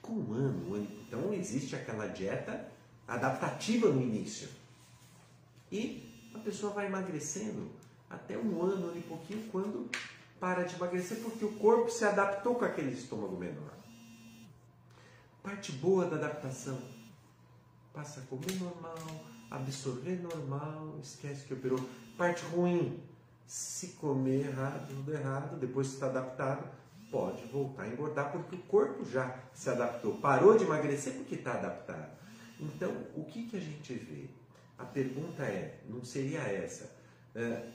com um ano, então existe aquela dieta adaptativa no início. E a pessoa vai emagrecendo até um ano e pouquinho quando para de emagrecer porque o corpo se adaptou com aquele estômago menor. Parte boa da adaptação. Passa a comer normal, absorver normal, esquece que operou. Parte ruim, se comer errado, tudo errado, depois que está adaptado, pode voltar a engordar, porque o corpo já se adaptou. Parou de emagrecer porque está adaptado. Então, o que, que a gente vê? A pergunta é, não seria essa, é,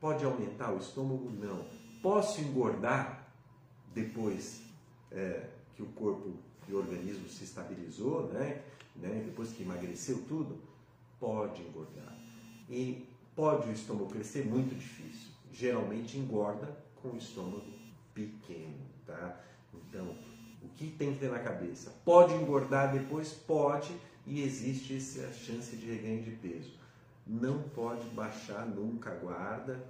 pode aumentar o estômago? Não. Posso engordar depois é, que o corpo e o organismo se estabilizou, né? né? depois que emagreceu tudo? Pode engordar. E Pode o estômago crescer? Muito difícil. Geralmente engorda com o estômago pequeno, tá? Então, o que tem que ter na cabeça? Pode engordar depois? Pode, e existe essa chance de reganho de peso. Não pode baixar nunca a guarda,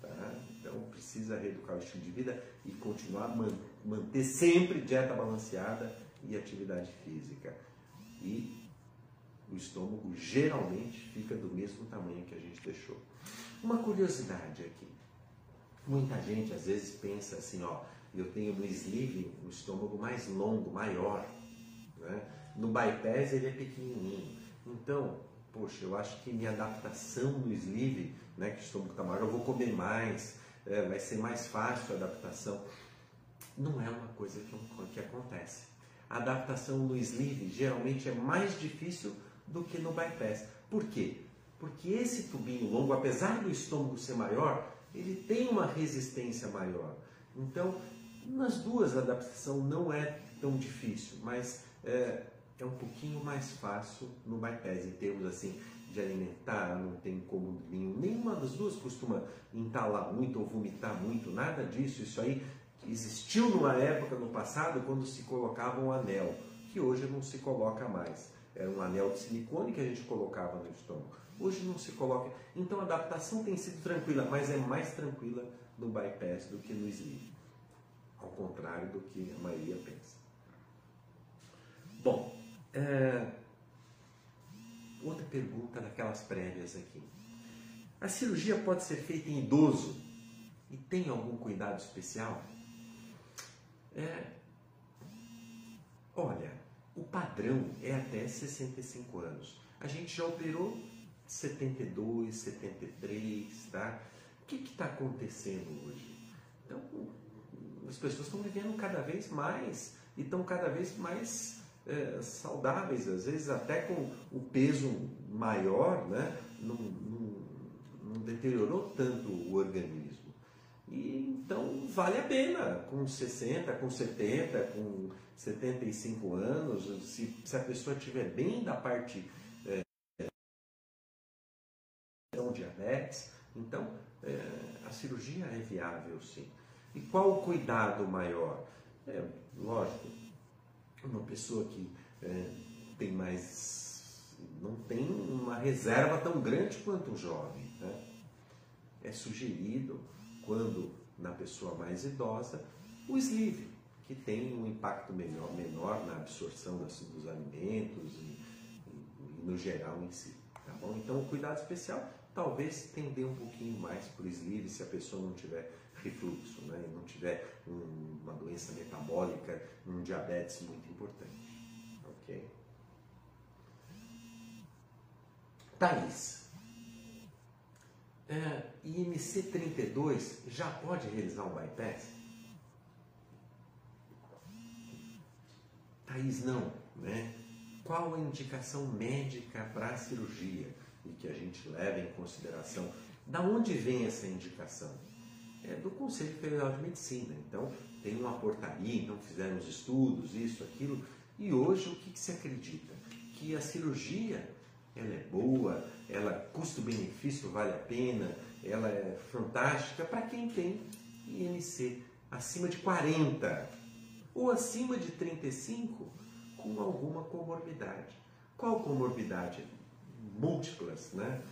tá? Então, precisa reeducar o estilo de vida e continuar man manter sempre dieta balanceada e atividade física. E o estômago geralmente fica do mesmo tamanho que a gente deixou. Uma curiosidade aqui. Muita gente às vezes pensa assim, ó, eu tenho no sleeve o estômago mais longo, maior. Né? No bypass ele é pequenininho. Então, poxa, eu acho que minha adaptação no sleeve, né, que estômago está maior, eu vou comer mais, é, vai ser mais fácil a adaptação. Não é uma coisa que, que acontece. A adaptação no sleeve geralmente é mais difícil do que no bypass. Por quê? Porque esse tubinho longo, apesar do estômago ser maior, ele tem uma resistência maior. Então, nas duas a adaptação não é tão difícil, mas é, é um pouquinho mais fácil no bypass em termos assim de alimentar, não tem incômodo nenhum. Nenhuma das duas costuma entalar muito ou vomitar muito, nada disso. Isso aí existiu numa época no passado quando se colocava um anel, que hoje não se coloca mais era um anel de silicone que a gente colocava no estômago. Hoje não se coloca. Então a adaptação tem sido tranquila, mas é mais tranquila no bypass do que no sleeve. Ao contrário do que a maioria pensa. Bom, é... outra pergunta daquelas prévias aqui. A cirurgia pode ser feita em idoso e tem algum cuidado especial? É, olha, o padrão é até 65 anos. A gente já operou 72, 73, tá? O que está acontecendo hoje? Então, as pessoas estão vivendo cada vez mais e estão cada vez mais é, saudáveis, às vezes até com o peso maior, né? Não, não, não deteriorou tanto o organismo. E então vale a pena, com 60, com 70, com 75 anos, se, se a pessoa estiver bem da parte é, diabetes, então é, a cirurgia é viável sim. E qual o cuidado maior? É, lógico, uma pessoa que é, tem mais. não tem uma reserva tão grande quanto um jovem. Né? É sugerido, quando na pessoa mais idosa, o sleeve, que tem um impacto menor, menor na absorção das, dos alimentos e, e, e, no geral em si. Tá bom? Então, o cuidado especial talvez tender um pouquinho mais para o sleeve se a pessoa não tiver refluxo, né? e não tiver um, uma doença metabólica, um diabetes muito importante. Ok? Thaís, é, IMC 32 já pode realizar um bypass? Thaís, não, né? Qual a indicação médica para a cirurgia e que a gente leva em consideração? Da onde vem essa indicação? É do Conselho Federal de Medicina. Então, tem uma portaria, então fizeram os estudos, isso, aquilo. E hoje, o que, que se acredita? Que a cirurgia, ela é boa, ela custo-benefício vale a pena, ela é fantástica para quem tem IMC acima de 40 ou acima de 35 com alguma comorbidade. Qual comorbidade? Múltiplas, né?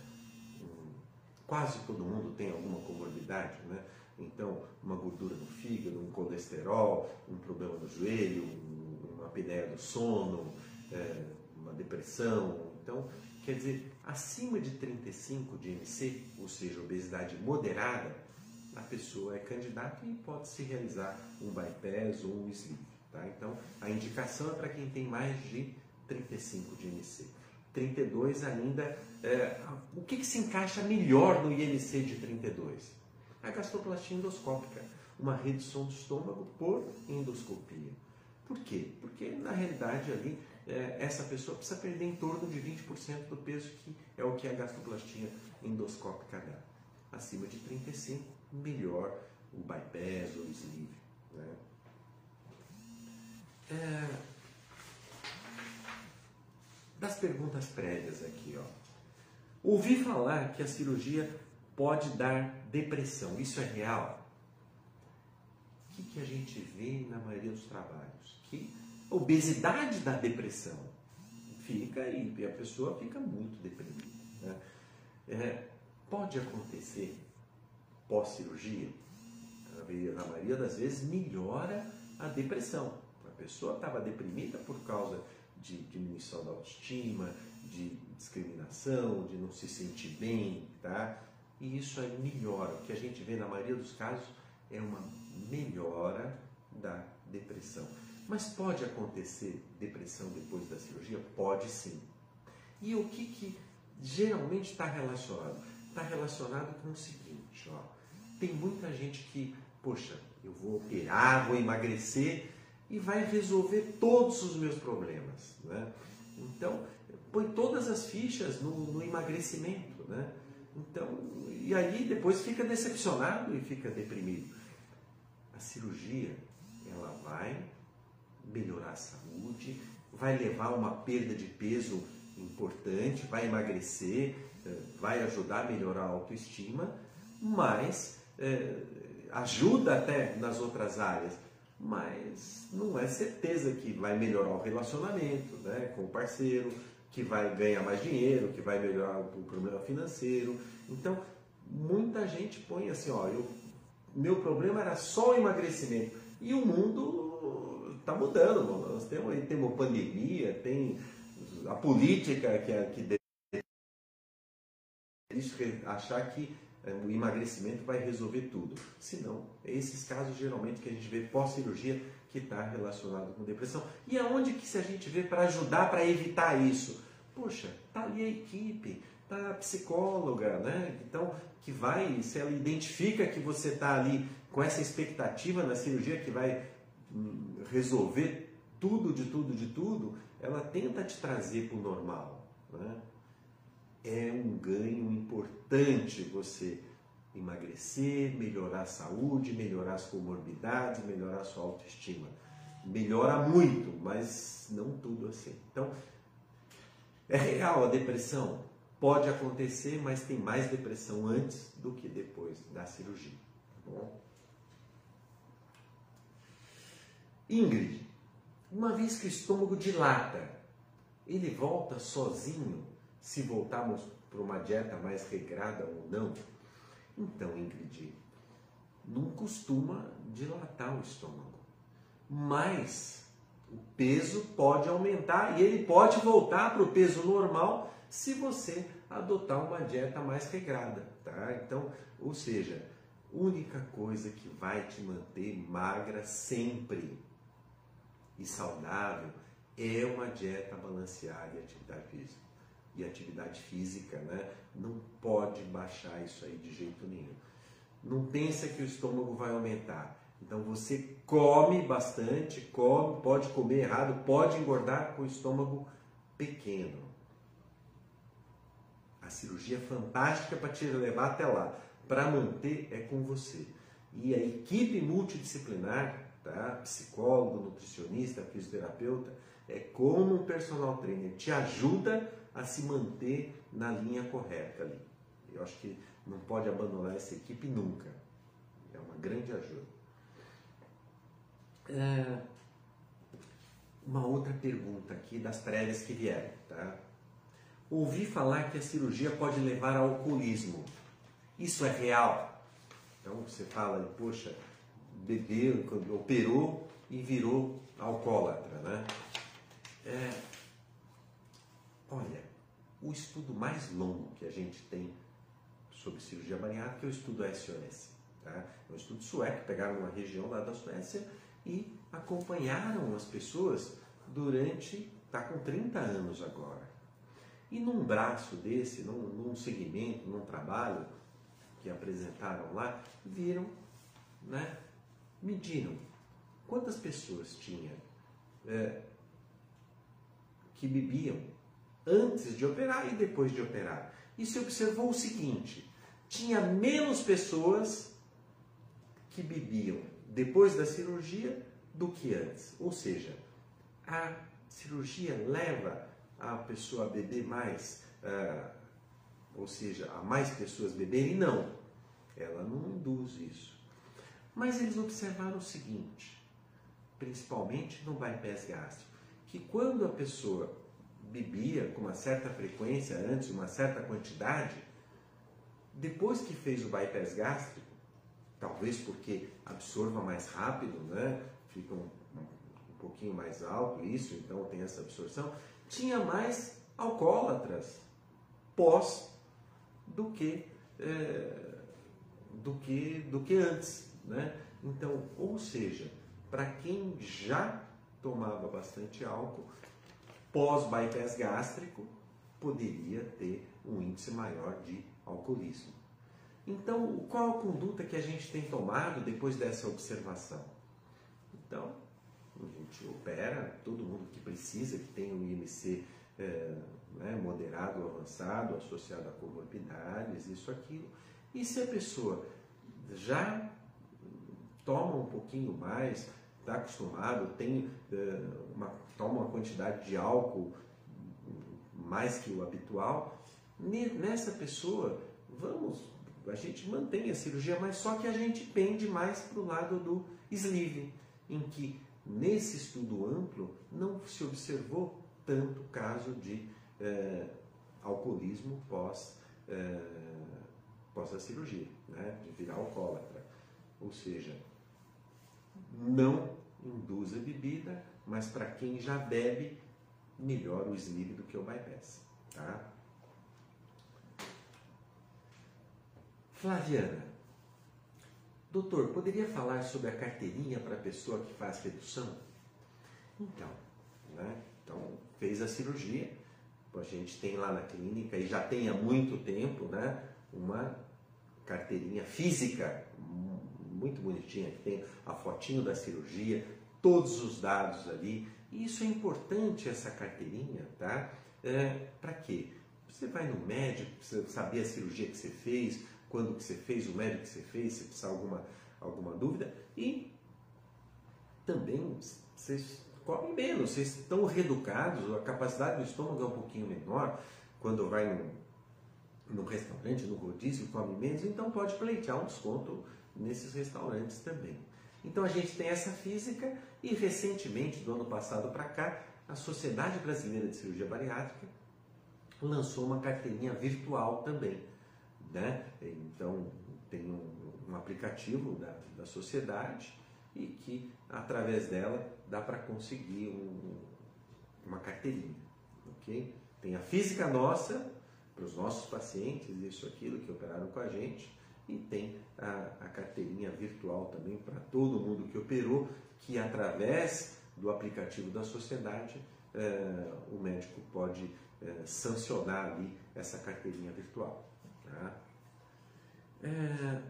Quase todo mundo tem alguma comorbidade, né? Então, uma gordura no fígado, um colesterol, um problema no joelho, uma apneia do sono, é, uma depressão. Então, quer dizer, acima de 35 de MC, ou seja, obesidade moderada, a pessoa é candidata e pode se realizar um bypass ou um sleeve. Tá? Então, a indicação é para quem tem mais de 35 de MC. 32 ainda, é, o que, que se encaixa melhor no IMC de 32? A gastroplastia endoscópica, uma redução do estômago por endoscopia. Por quê? Porque na realidade ali é, essa pessoa precisa perder em torno de 20% do peso que é o que a gastroplastia endoscópica dá. Acima de 35, melhor o bypass ou o sleeve. Né? É... Das perguntas prévias aqui, ó. Ouvi falar que a cirurgia pode dar depressão. Isso é real? O que, que a gente vê na maioria dos trabalhos? Que obesidade dá depressão. Fica aí, e a pessoa fica muito deprimida. Né? É, pode acontecer pós-cirurgia, na maioria das vezes melhora a depressão. A pessoa estava deprimida por causa de diminuição da autoestima, de discriminação, de não se sentir bem, tá? E isso é melhora. O que a gente vê na maioria dos casos é uma melhora da depressão. Mas pode acontecer depressão depois da cirurgia? Pode sim. E o que, que geralmente está relacionado? Está relacionado com o seguinte, ó. Tem muita gente que, poxa, eu vou operar, vou emagrecer e vai resolver todos os meus problemas, né? Então, põe todas as fichas no, no emagrecimento, né? Então, e aí depois fica decepcionado e fica deprimido. A cirurgia, ela vai melhorar a saúde, vai levar uma perda de peso importante, vai emagrecer, eh, vai ajudar a melhorar a autoestima, mas é, ajuda até nas outras áreas, mas não é certeza que vai melhorar o relacionamento né, com o parceiro, que vai ganhar mais dinheiro, que vai melhorar o problema financeiro. Então, muita gente põe assim, ó, eu, meu problema era só o emagrecimento. E o mundo está mudando, nós temos, temos pandemia, tem a política que, é, que deixa achar que é, o emagrecimento vai resolver tudo. Se não, é esses casos geralmente que a gente vê pós-cirurgia que está relacionado com depressão. E aonde que se a gente vê para ajudar, para evitar isso? Poxa, tá ali a equipe, tá a psicóloga, né? Então, que vai, se ela identifica que você está ali com essa expectativa na cirurgia que vai hum, resolver tudo de tudo de tudo, ela tenta te trazer para o normal. Né? É um ganho importante você emagrecer, melhorar a saúde, melhorar as comorbidades, melhorar a sua autoestima. Melhora muito, mas não tudo assim. Então, é real a depressão? Pode acontecer, mas tem mais depressão antes do que depois da cirurgia. Tá bom? Ingrid, uma vez que o estômago dilata, ele volta sozinho se voltarmos para uma dieta mais regrada ou não? Então, Ingrid, não costuma dilatar o estômago, mas o peso pode aumentar e ele pode voltar para o peso normal se você adotar uma dieta mais regrada, tá? Então, ou seja, única coisa que vai te manter magra sempre e saudável é uma dieta balanceada e atividade física. E atividade física, né? Não pode baixar isso aí de jeito nenhum. Não pensa que o estômago vai aumentar. Então você come bastante, come, pode comer errado, pode engordar com o estômago pequeno. A cirurgia é fantástica para te levar até lá. Para manter é com você. E a equipe multidisciplinar tá? psicólogo, nutricionista, fisioterapeuta, é como um personal trainer te ajuda a se manter na linha correta ali. Eu acho que não pode abandonar essa equipe nunca. É uma grande ajuda. É... Uma outra pergunta aqui das prévias que vieram, tá? Ouvi falar que a cirurgia pode levar ao alcoolismo. Isso é real? Então você fala, poxa, bebeu, operou e virou alcoólatra, né? É, olha, o estudo mais longo que a gente tem sobre cirurgia bariátrica é o estudo SOS. Tá? É um estudo sueco, pegaram uma região lá da Suécia e acompanharam as pessoas durante, está com 30 anos agora. E num braço desse, num, num segmento, num trabalho que apresentaram lá, viram né, mediram quantas pessoas tinha é, que bebiam antes de operar e depois de operar. E se observou o seguinte: tinha menos pessoas que bebiam depois da cirurgia do que antes. Ou seja, a cirurgia leva a pessoa a beber mais, ou seja, a mais pessoas beberem? Não, ela não induz isso. Mas eles observaram o seguinte, principalmente no bypass gástrico, que quando a pessoa bebia com uma certa frequência antes, uma certa quantidade, depois que fez o bypass gástrico, talvez porque absorva mais rápido, né? fica um, um pouquinho mais alto isso, então tem essa absorção, tinha mais alcoólatras pós do que, é, do que, do que antes. Né? Então, ou seja, para quem já tomava bastante álcool, pós-bypass gástrico, poderia ter um índice maior de alcoolismo. Então, qual a conduta que a gente tem tomado depois dessa observação? Então, a gente opera, todo mundo que precisa, que tem um IMC é, né, moderado avançado, associado a comorbidades, isso, aquilo. E se a pessoa já toma um pouquinho mais, está acostumado, tem, uh, uma, toma uma quantidade de álcool mais que o habitual, nessa pessoa, vamos, a gente mantém a cirurgia, mas só que a gente pende mais para o lado do sleeve, em que nesse estudo amplo não se observou tanto caso de eh, alcoolismo pós, eh, pós a cirurgia, né, de virar alcoólatra. Ou seja, não induz a bebida, mas para quem já bebe, melhor o sleeve do que o bypass. Tá? Doutor, poderia falar sobre a carteirinha para a pessoa que faz redução? Então, né? então fez a cirurgia, a gente tem lá na clínica e já tem há muito tempo né, uma carteirinha física muito bonitinha, que tem a fotinho da cirurgia, todos os dados ali. E isso é importante, essa carteirinha, tá? É, Para quê? Você vai no médico, precisa saber a cirurgia que você fez, quando que você fez, o médico que você fez, se precisar alguma, alguma dúvida. E também vocês comem menos, vocês estão reeducados, a capacidade do estômago é um pouquinho menor quando vai no, restaurante, no rodízio, come menos, então pode pleitear um desconto nesses restaurantes também. Então a gente tem essa física e recentemente, do ano passado para cá, a Sociedade Brasileira de Cirurgia Bariátrica lançou uma carteirinha virtual também. Né? Então tem um, um aplicativo da, da sociedade e que através dela dá para conseguir um, uma carteirinha. ok? Tem a física nossa, para os nossos pacientes, isso, aquilo que operaram com a gente, e tem a, a carteirinha virtual também para todo mundo que operou, que através do aplicativo da sociedade eh, o médico pode eh, sancionar ali essa carteirinha virtual. Tá? É...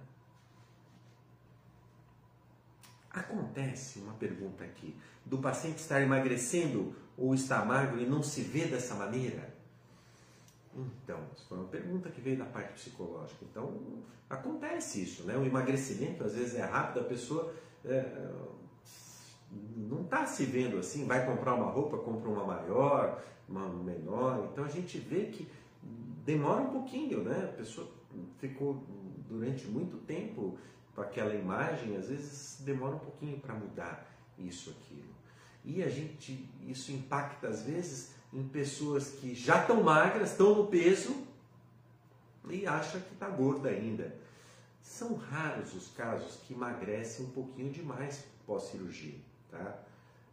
Acontece uma pergunta aqui: do paciente estar emagrecendo ou está magro e não se vê dessa maneira? Então, isso foi uma pergunta que veio da parte psicológica. Então, acontece isso, né? O emagrecimento às vezes é rápido, a pessoa é, não está se vendo assim, vai comprar uma roupa, compra uma maior, uma menor. Então a gente vê que demora um pouquinho, né? A pessoa ficou durante muito tempo com aquela imagem, às vezes demora um pouquinho para mudar isso, aquilo. E a gente, isso impacta às vezes em pessoas que já estão magras, estão no peso e acha que está gorda ainda. São raros os casos que emagrecem um pouquinho demais pós-cirurgia, tá?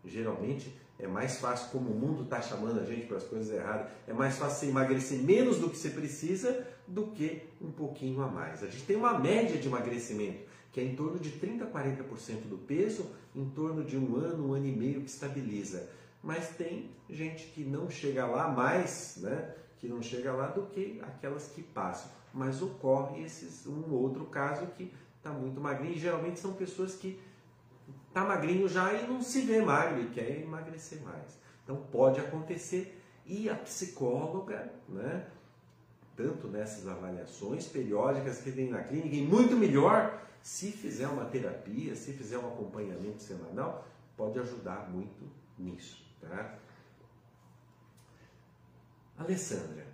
Geralmente é mais fácil, como o mundo está chamando a gente para as coisas erradas, é mais fácil você emagrecer menos do que você precisa do que um pouquinho a mais. A gente tem uma média de emagrecimento que é em torno de 30 a 40% do peso, em torno de um ano, um ano e meio que estabiliza mas tem gente que não chega lá mais, né? Que não chega lá do que aquelas que passam. Mas ocorre esses um outro caso que está muito magrinho. E geralmente são pessoas que tá magrinho já e não se vê magro e quer emagrecer mais. Então pode acontecer e a psicóloga, né? Tanto nessas avaliações periódicas que tem na clínica, e muito melhor se fizer uma terapia, se fizer um acompanhamento semanal, pode ajudar muito nisso. Tá? Alessandra,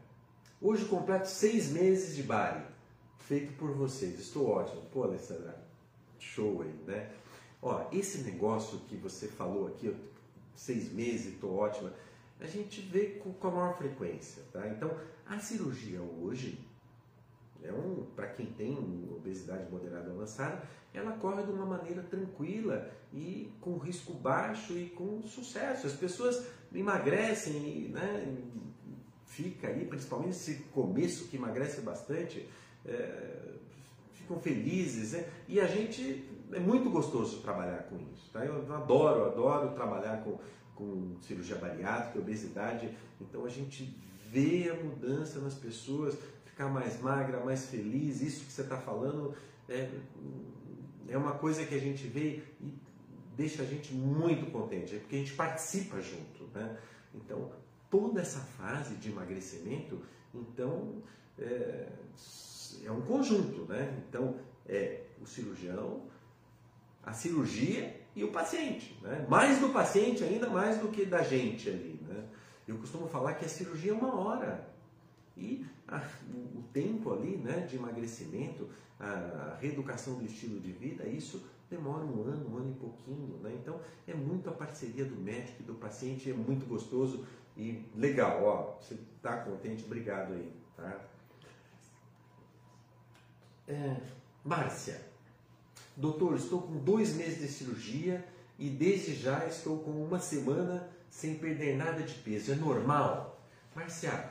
hoje completo seis meses de Bari, feito por vocês. Estou ótimo. Pô, Alessandra, show aí, né? Ó, esse negócio que você falou aqui, seis meses, estou ótima, a gente vê com, com a maior frequência, tá? Então, a cirurgia hoje, é um, para quem tem obesidade moderada avançada, ela corre de uma maneira tranquila e com risco baixo e com sucesso. As pessoas emagrecem e né, fica aí, principalmente esse começo que emagrece bastante, é, ficam felizes. Né? E a gente é muito gostoso trabalhar com isso. Tá? Eu adoro, adoro trabalhar com, com cirurgia bariátrica, obesidade. Então a gente vê a mudança nas pessoas, ficar mais magra, mais feliz. Isso que você está falando é, é uma coisa que a gente vê e deixa a gente muito contente, é porque a gente participa junto. Né? Então, toda essa fase de emagrecimento, então, é, é um conjunto. Né? Então, é o cirurgião, a cirurgia e o paciente. Né? Mais do paciente ainda mais do que da gente ali. Né? Eu costumo falar que a cirurgia é uma hora. E a, o tempo ali né, de emagrecimento, a, reeducação do estilo de vida, isso demora um ano, um ano e pouquinho. Né? Então é muito a parceria do médico e do paciente, é muito gostoso e legal. Ó, você está contente, obrigado aí. Tá? É, Márcia, doutor, estou com dois meses de cirurgia e desde já estou com uma semana sem perder nada de peso. É normal? Márcia,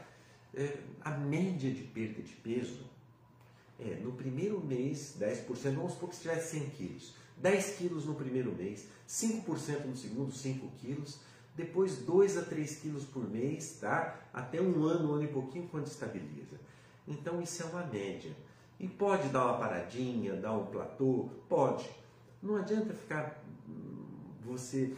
é, a média de perda de peso É, no primeiro mês, 10%, vamos supor que se tiver 100 quilos. 10 quilos no primeiro mês, 5% no segundo, 5 quilos, depois 2 a 3 quilos por mês, tá? Até um ano, um ano e pouquinho, quando estabiliza. Então isso é uma média. E pode dar uma paradinha, dar um platô? Pode. Não adianta ficar hum, você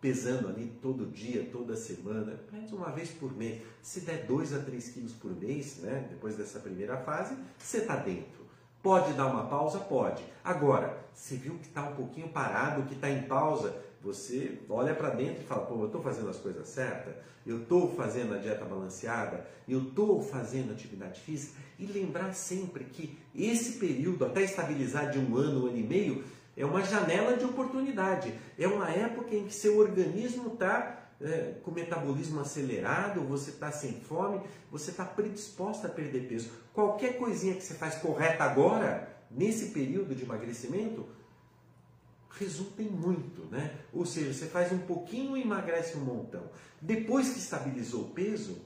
pesando ali todo dia, toda semana, pede uma vez por mês. Se der 2 a 3 quilos por mês, né, depois dessa primeira fase, você está dentro. Pode dar uma pausa? Pode. Agora, se viu que está um pouquinho parado, que está em pausa, você olha para dentro e fala: pô, eu estou fazendo as coisas certas, eu estou fazendo a dieta balanceada, eu estou fazendo atividade física. E lembrar sempre que esse período, até estabilizar de um ano, um ano e meio, é uma janela de oportunidade. É uma época em que seu organismo está é, com metabolismo acelerado, você está sem fome, você está predisposto a perder peso. Qualquer coisinha que você faz correta agora, nesse período de emagrecimento, resulta em muito, né? Ou seja, você faz um pouquinho e emagrece um montão. Depois que estabilizou o peso,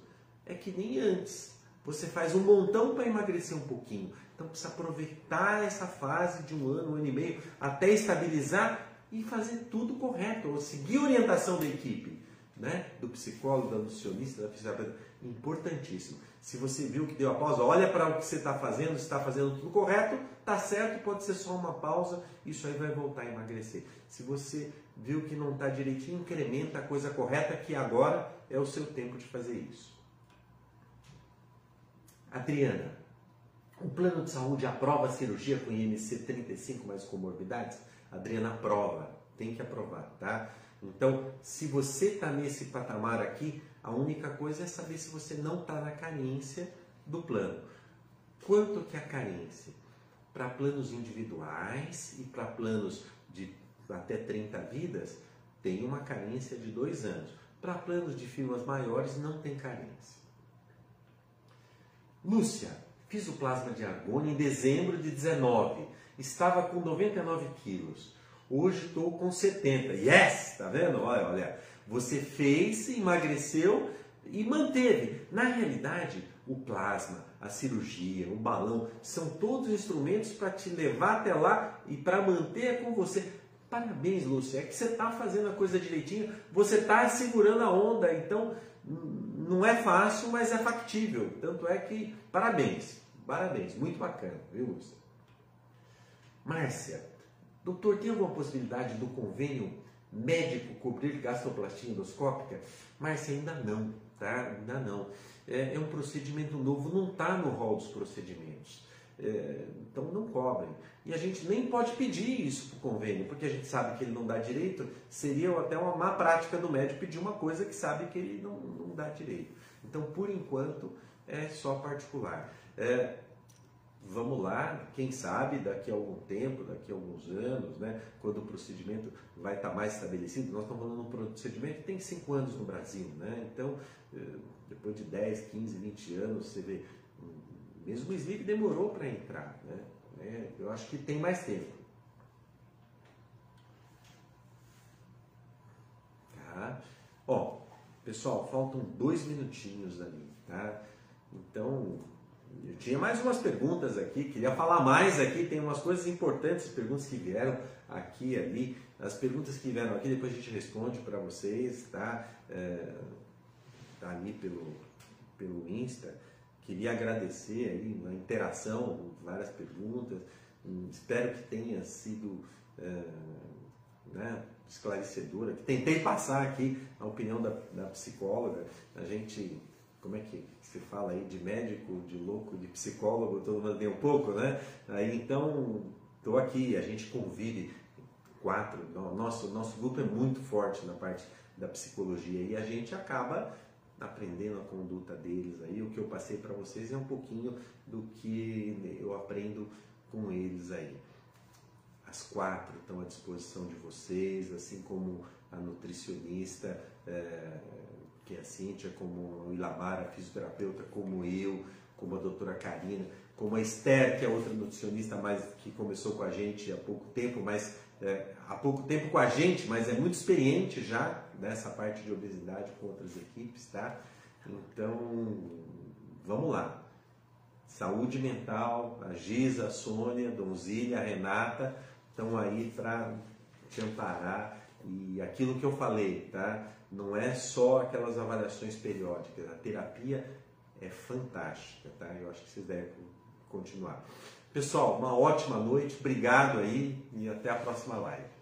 é que nem antes. Você faz um montão para emagrecer um pouquinho. Então precisa aproveitar essa fase de um ano, um ano e meio, até estabilizar e fazer tudo correto, ou seguir a orientação da equipe, né? do psicólogo, da nutricionista, da fisioterapeuta. Importantíssimo. Se você viu que deu a pausa, olha para o que você está fazendo, se está fazendo tudo correto, está certo, pode ser só uma pausa, isso aí vai voltar a emagrecer. Se você viu que não está direitinho, incrementa a coisa correta, que agora é o seu tempo de fazer isso. Adriana, o plano de saúde aprova a cirurgia com IMC 35 mais comorbidades? Adriana aprova, tem que aprovar, tá? Então, se você está nesse patamar aqui, a única coisa é saber se você não está na carência do plano. Quanto que é a carência? Para planos individuais e para planos de até 30 vidas, tem uma carência de dois anos. Para planos de firmas maiores, não tem carência. Lúcia, Fiz o plasma de argônio em dezembro de 19. Estava com 99 quilos. Hoje estou com 70. Yes! Tá vendo? Olha, olha. Você fez, emagreceu e manteve. Na realidade, o plasma, a cirurgia, o balão, são todos instrumentos para te levar até lá e para manter com você. Parabéns, Lúcia. É que você está fazendo a coisa direitinho, você está segurando a onda. Então, não é fácil, mas é factível. Tanto é que, parabéns, parabéns, muito bacana, viu, Lúcia? Márcia, doutor, tem alguma possibilidade do convênio médico cobrir gastroplastia endoscópica? Márcia, ainda não, tá? Ainda não. É, é um procedimento novo, não está no rol dos procedimentos. É, então não cobrem. E a gente nem pode pedir isso para o convênio, porque a gente sabe que ele não dá direito, seria até uma má prática do médico pedir uma coisa que sabe que ele não, não dá direito. Então, por enquanto, é só particular. É, vamos lá, quem sabe daqui a algum tempo, daqui a alguns anos, né, quando o procedimento vai estar mais estabelecido, nós estamos falando de um procedimento que tem 5 anos no Brasil, né? então é, depois de 10, 15, 20 anos, você vê mesmo o sleep demorou para entrar. Né? É, eu acho que tem mais tempo. Tá? Ó, pessoal, faltam dois minutinhos ali, tá? Então, eu tinha mais umas perguntas aqui, queria falar mais aqui, tem umas coisas importantes, perguntas que vieram aqui e ali. As perguntas que vieram aqui, depois a gente responde para vocês, tá? É, tá ali pelo, pelo Insta. Queria agradecer aí a interação, várias perguntas. Hum, espero que tenha sido é, né, esclarecedora, que tentei passar aqui a opinião da, da psicóloga. A gente, como é que se fala aí de médico, de louco, de psicólogo, todo mundo tem um pouco, né? Aí então estou aqui, a gente convive quatro, nosso, nosso grupo é muito forte na parte da psicologia e a gente acaba aprendendo a conduta deles aí. O que eu passei para vocês é um pouquinho do que eu aprendo com eles aí. As quatro estão à disposição de vocês, assim como a nutricionista, é, que é a Cíntia, como o Ilamar, a fisioterapeuta, como eu, como a doutora Karina, como a Esther, que é outra nutricionista, mas que começou com a gente há pouco tempo, mas é, há pouco tempo com a gente, mas é muito experiente já nessa parte de obesidade com outras equipes, tá? Então, vamos lá. saúde mental, a Giza, a Sônia, a Donzília, a Renata estão aí para te amparar e aquilo que eu falei, tá? Não é só aquelas avaliações periódicas, a terapia é fantástica, tá? Eu acho que vocês devem continuar. Pessoal, uma ótima noite, obrigado aí e até a próxima live.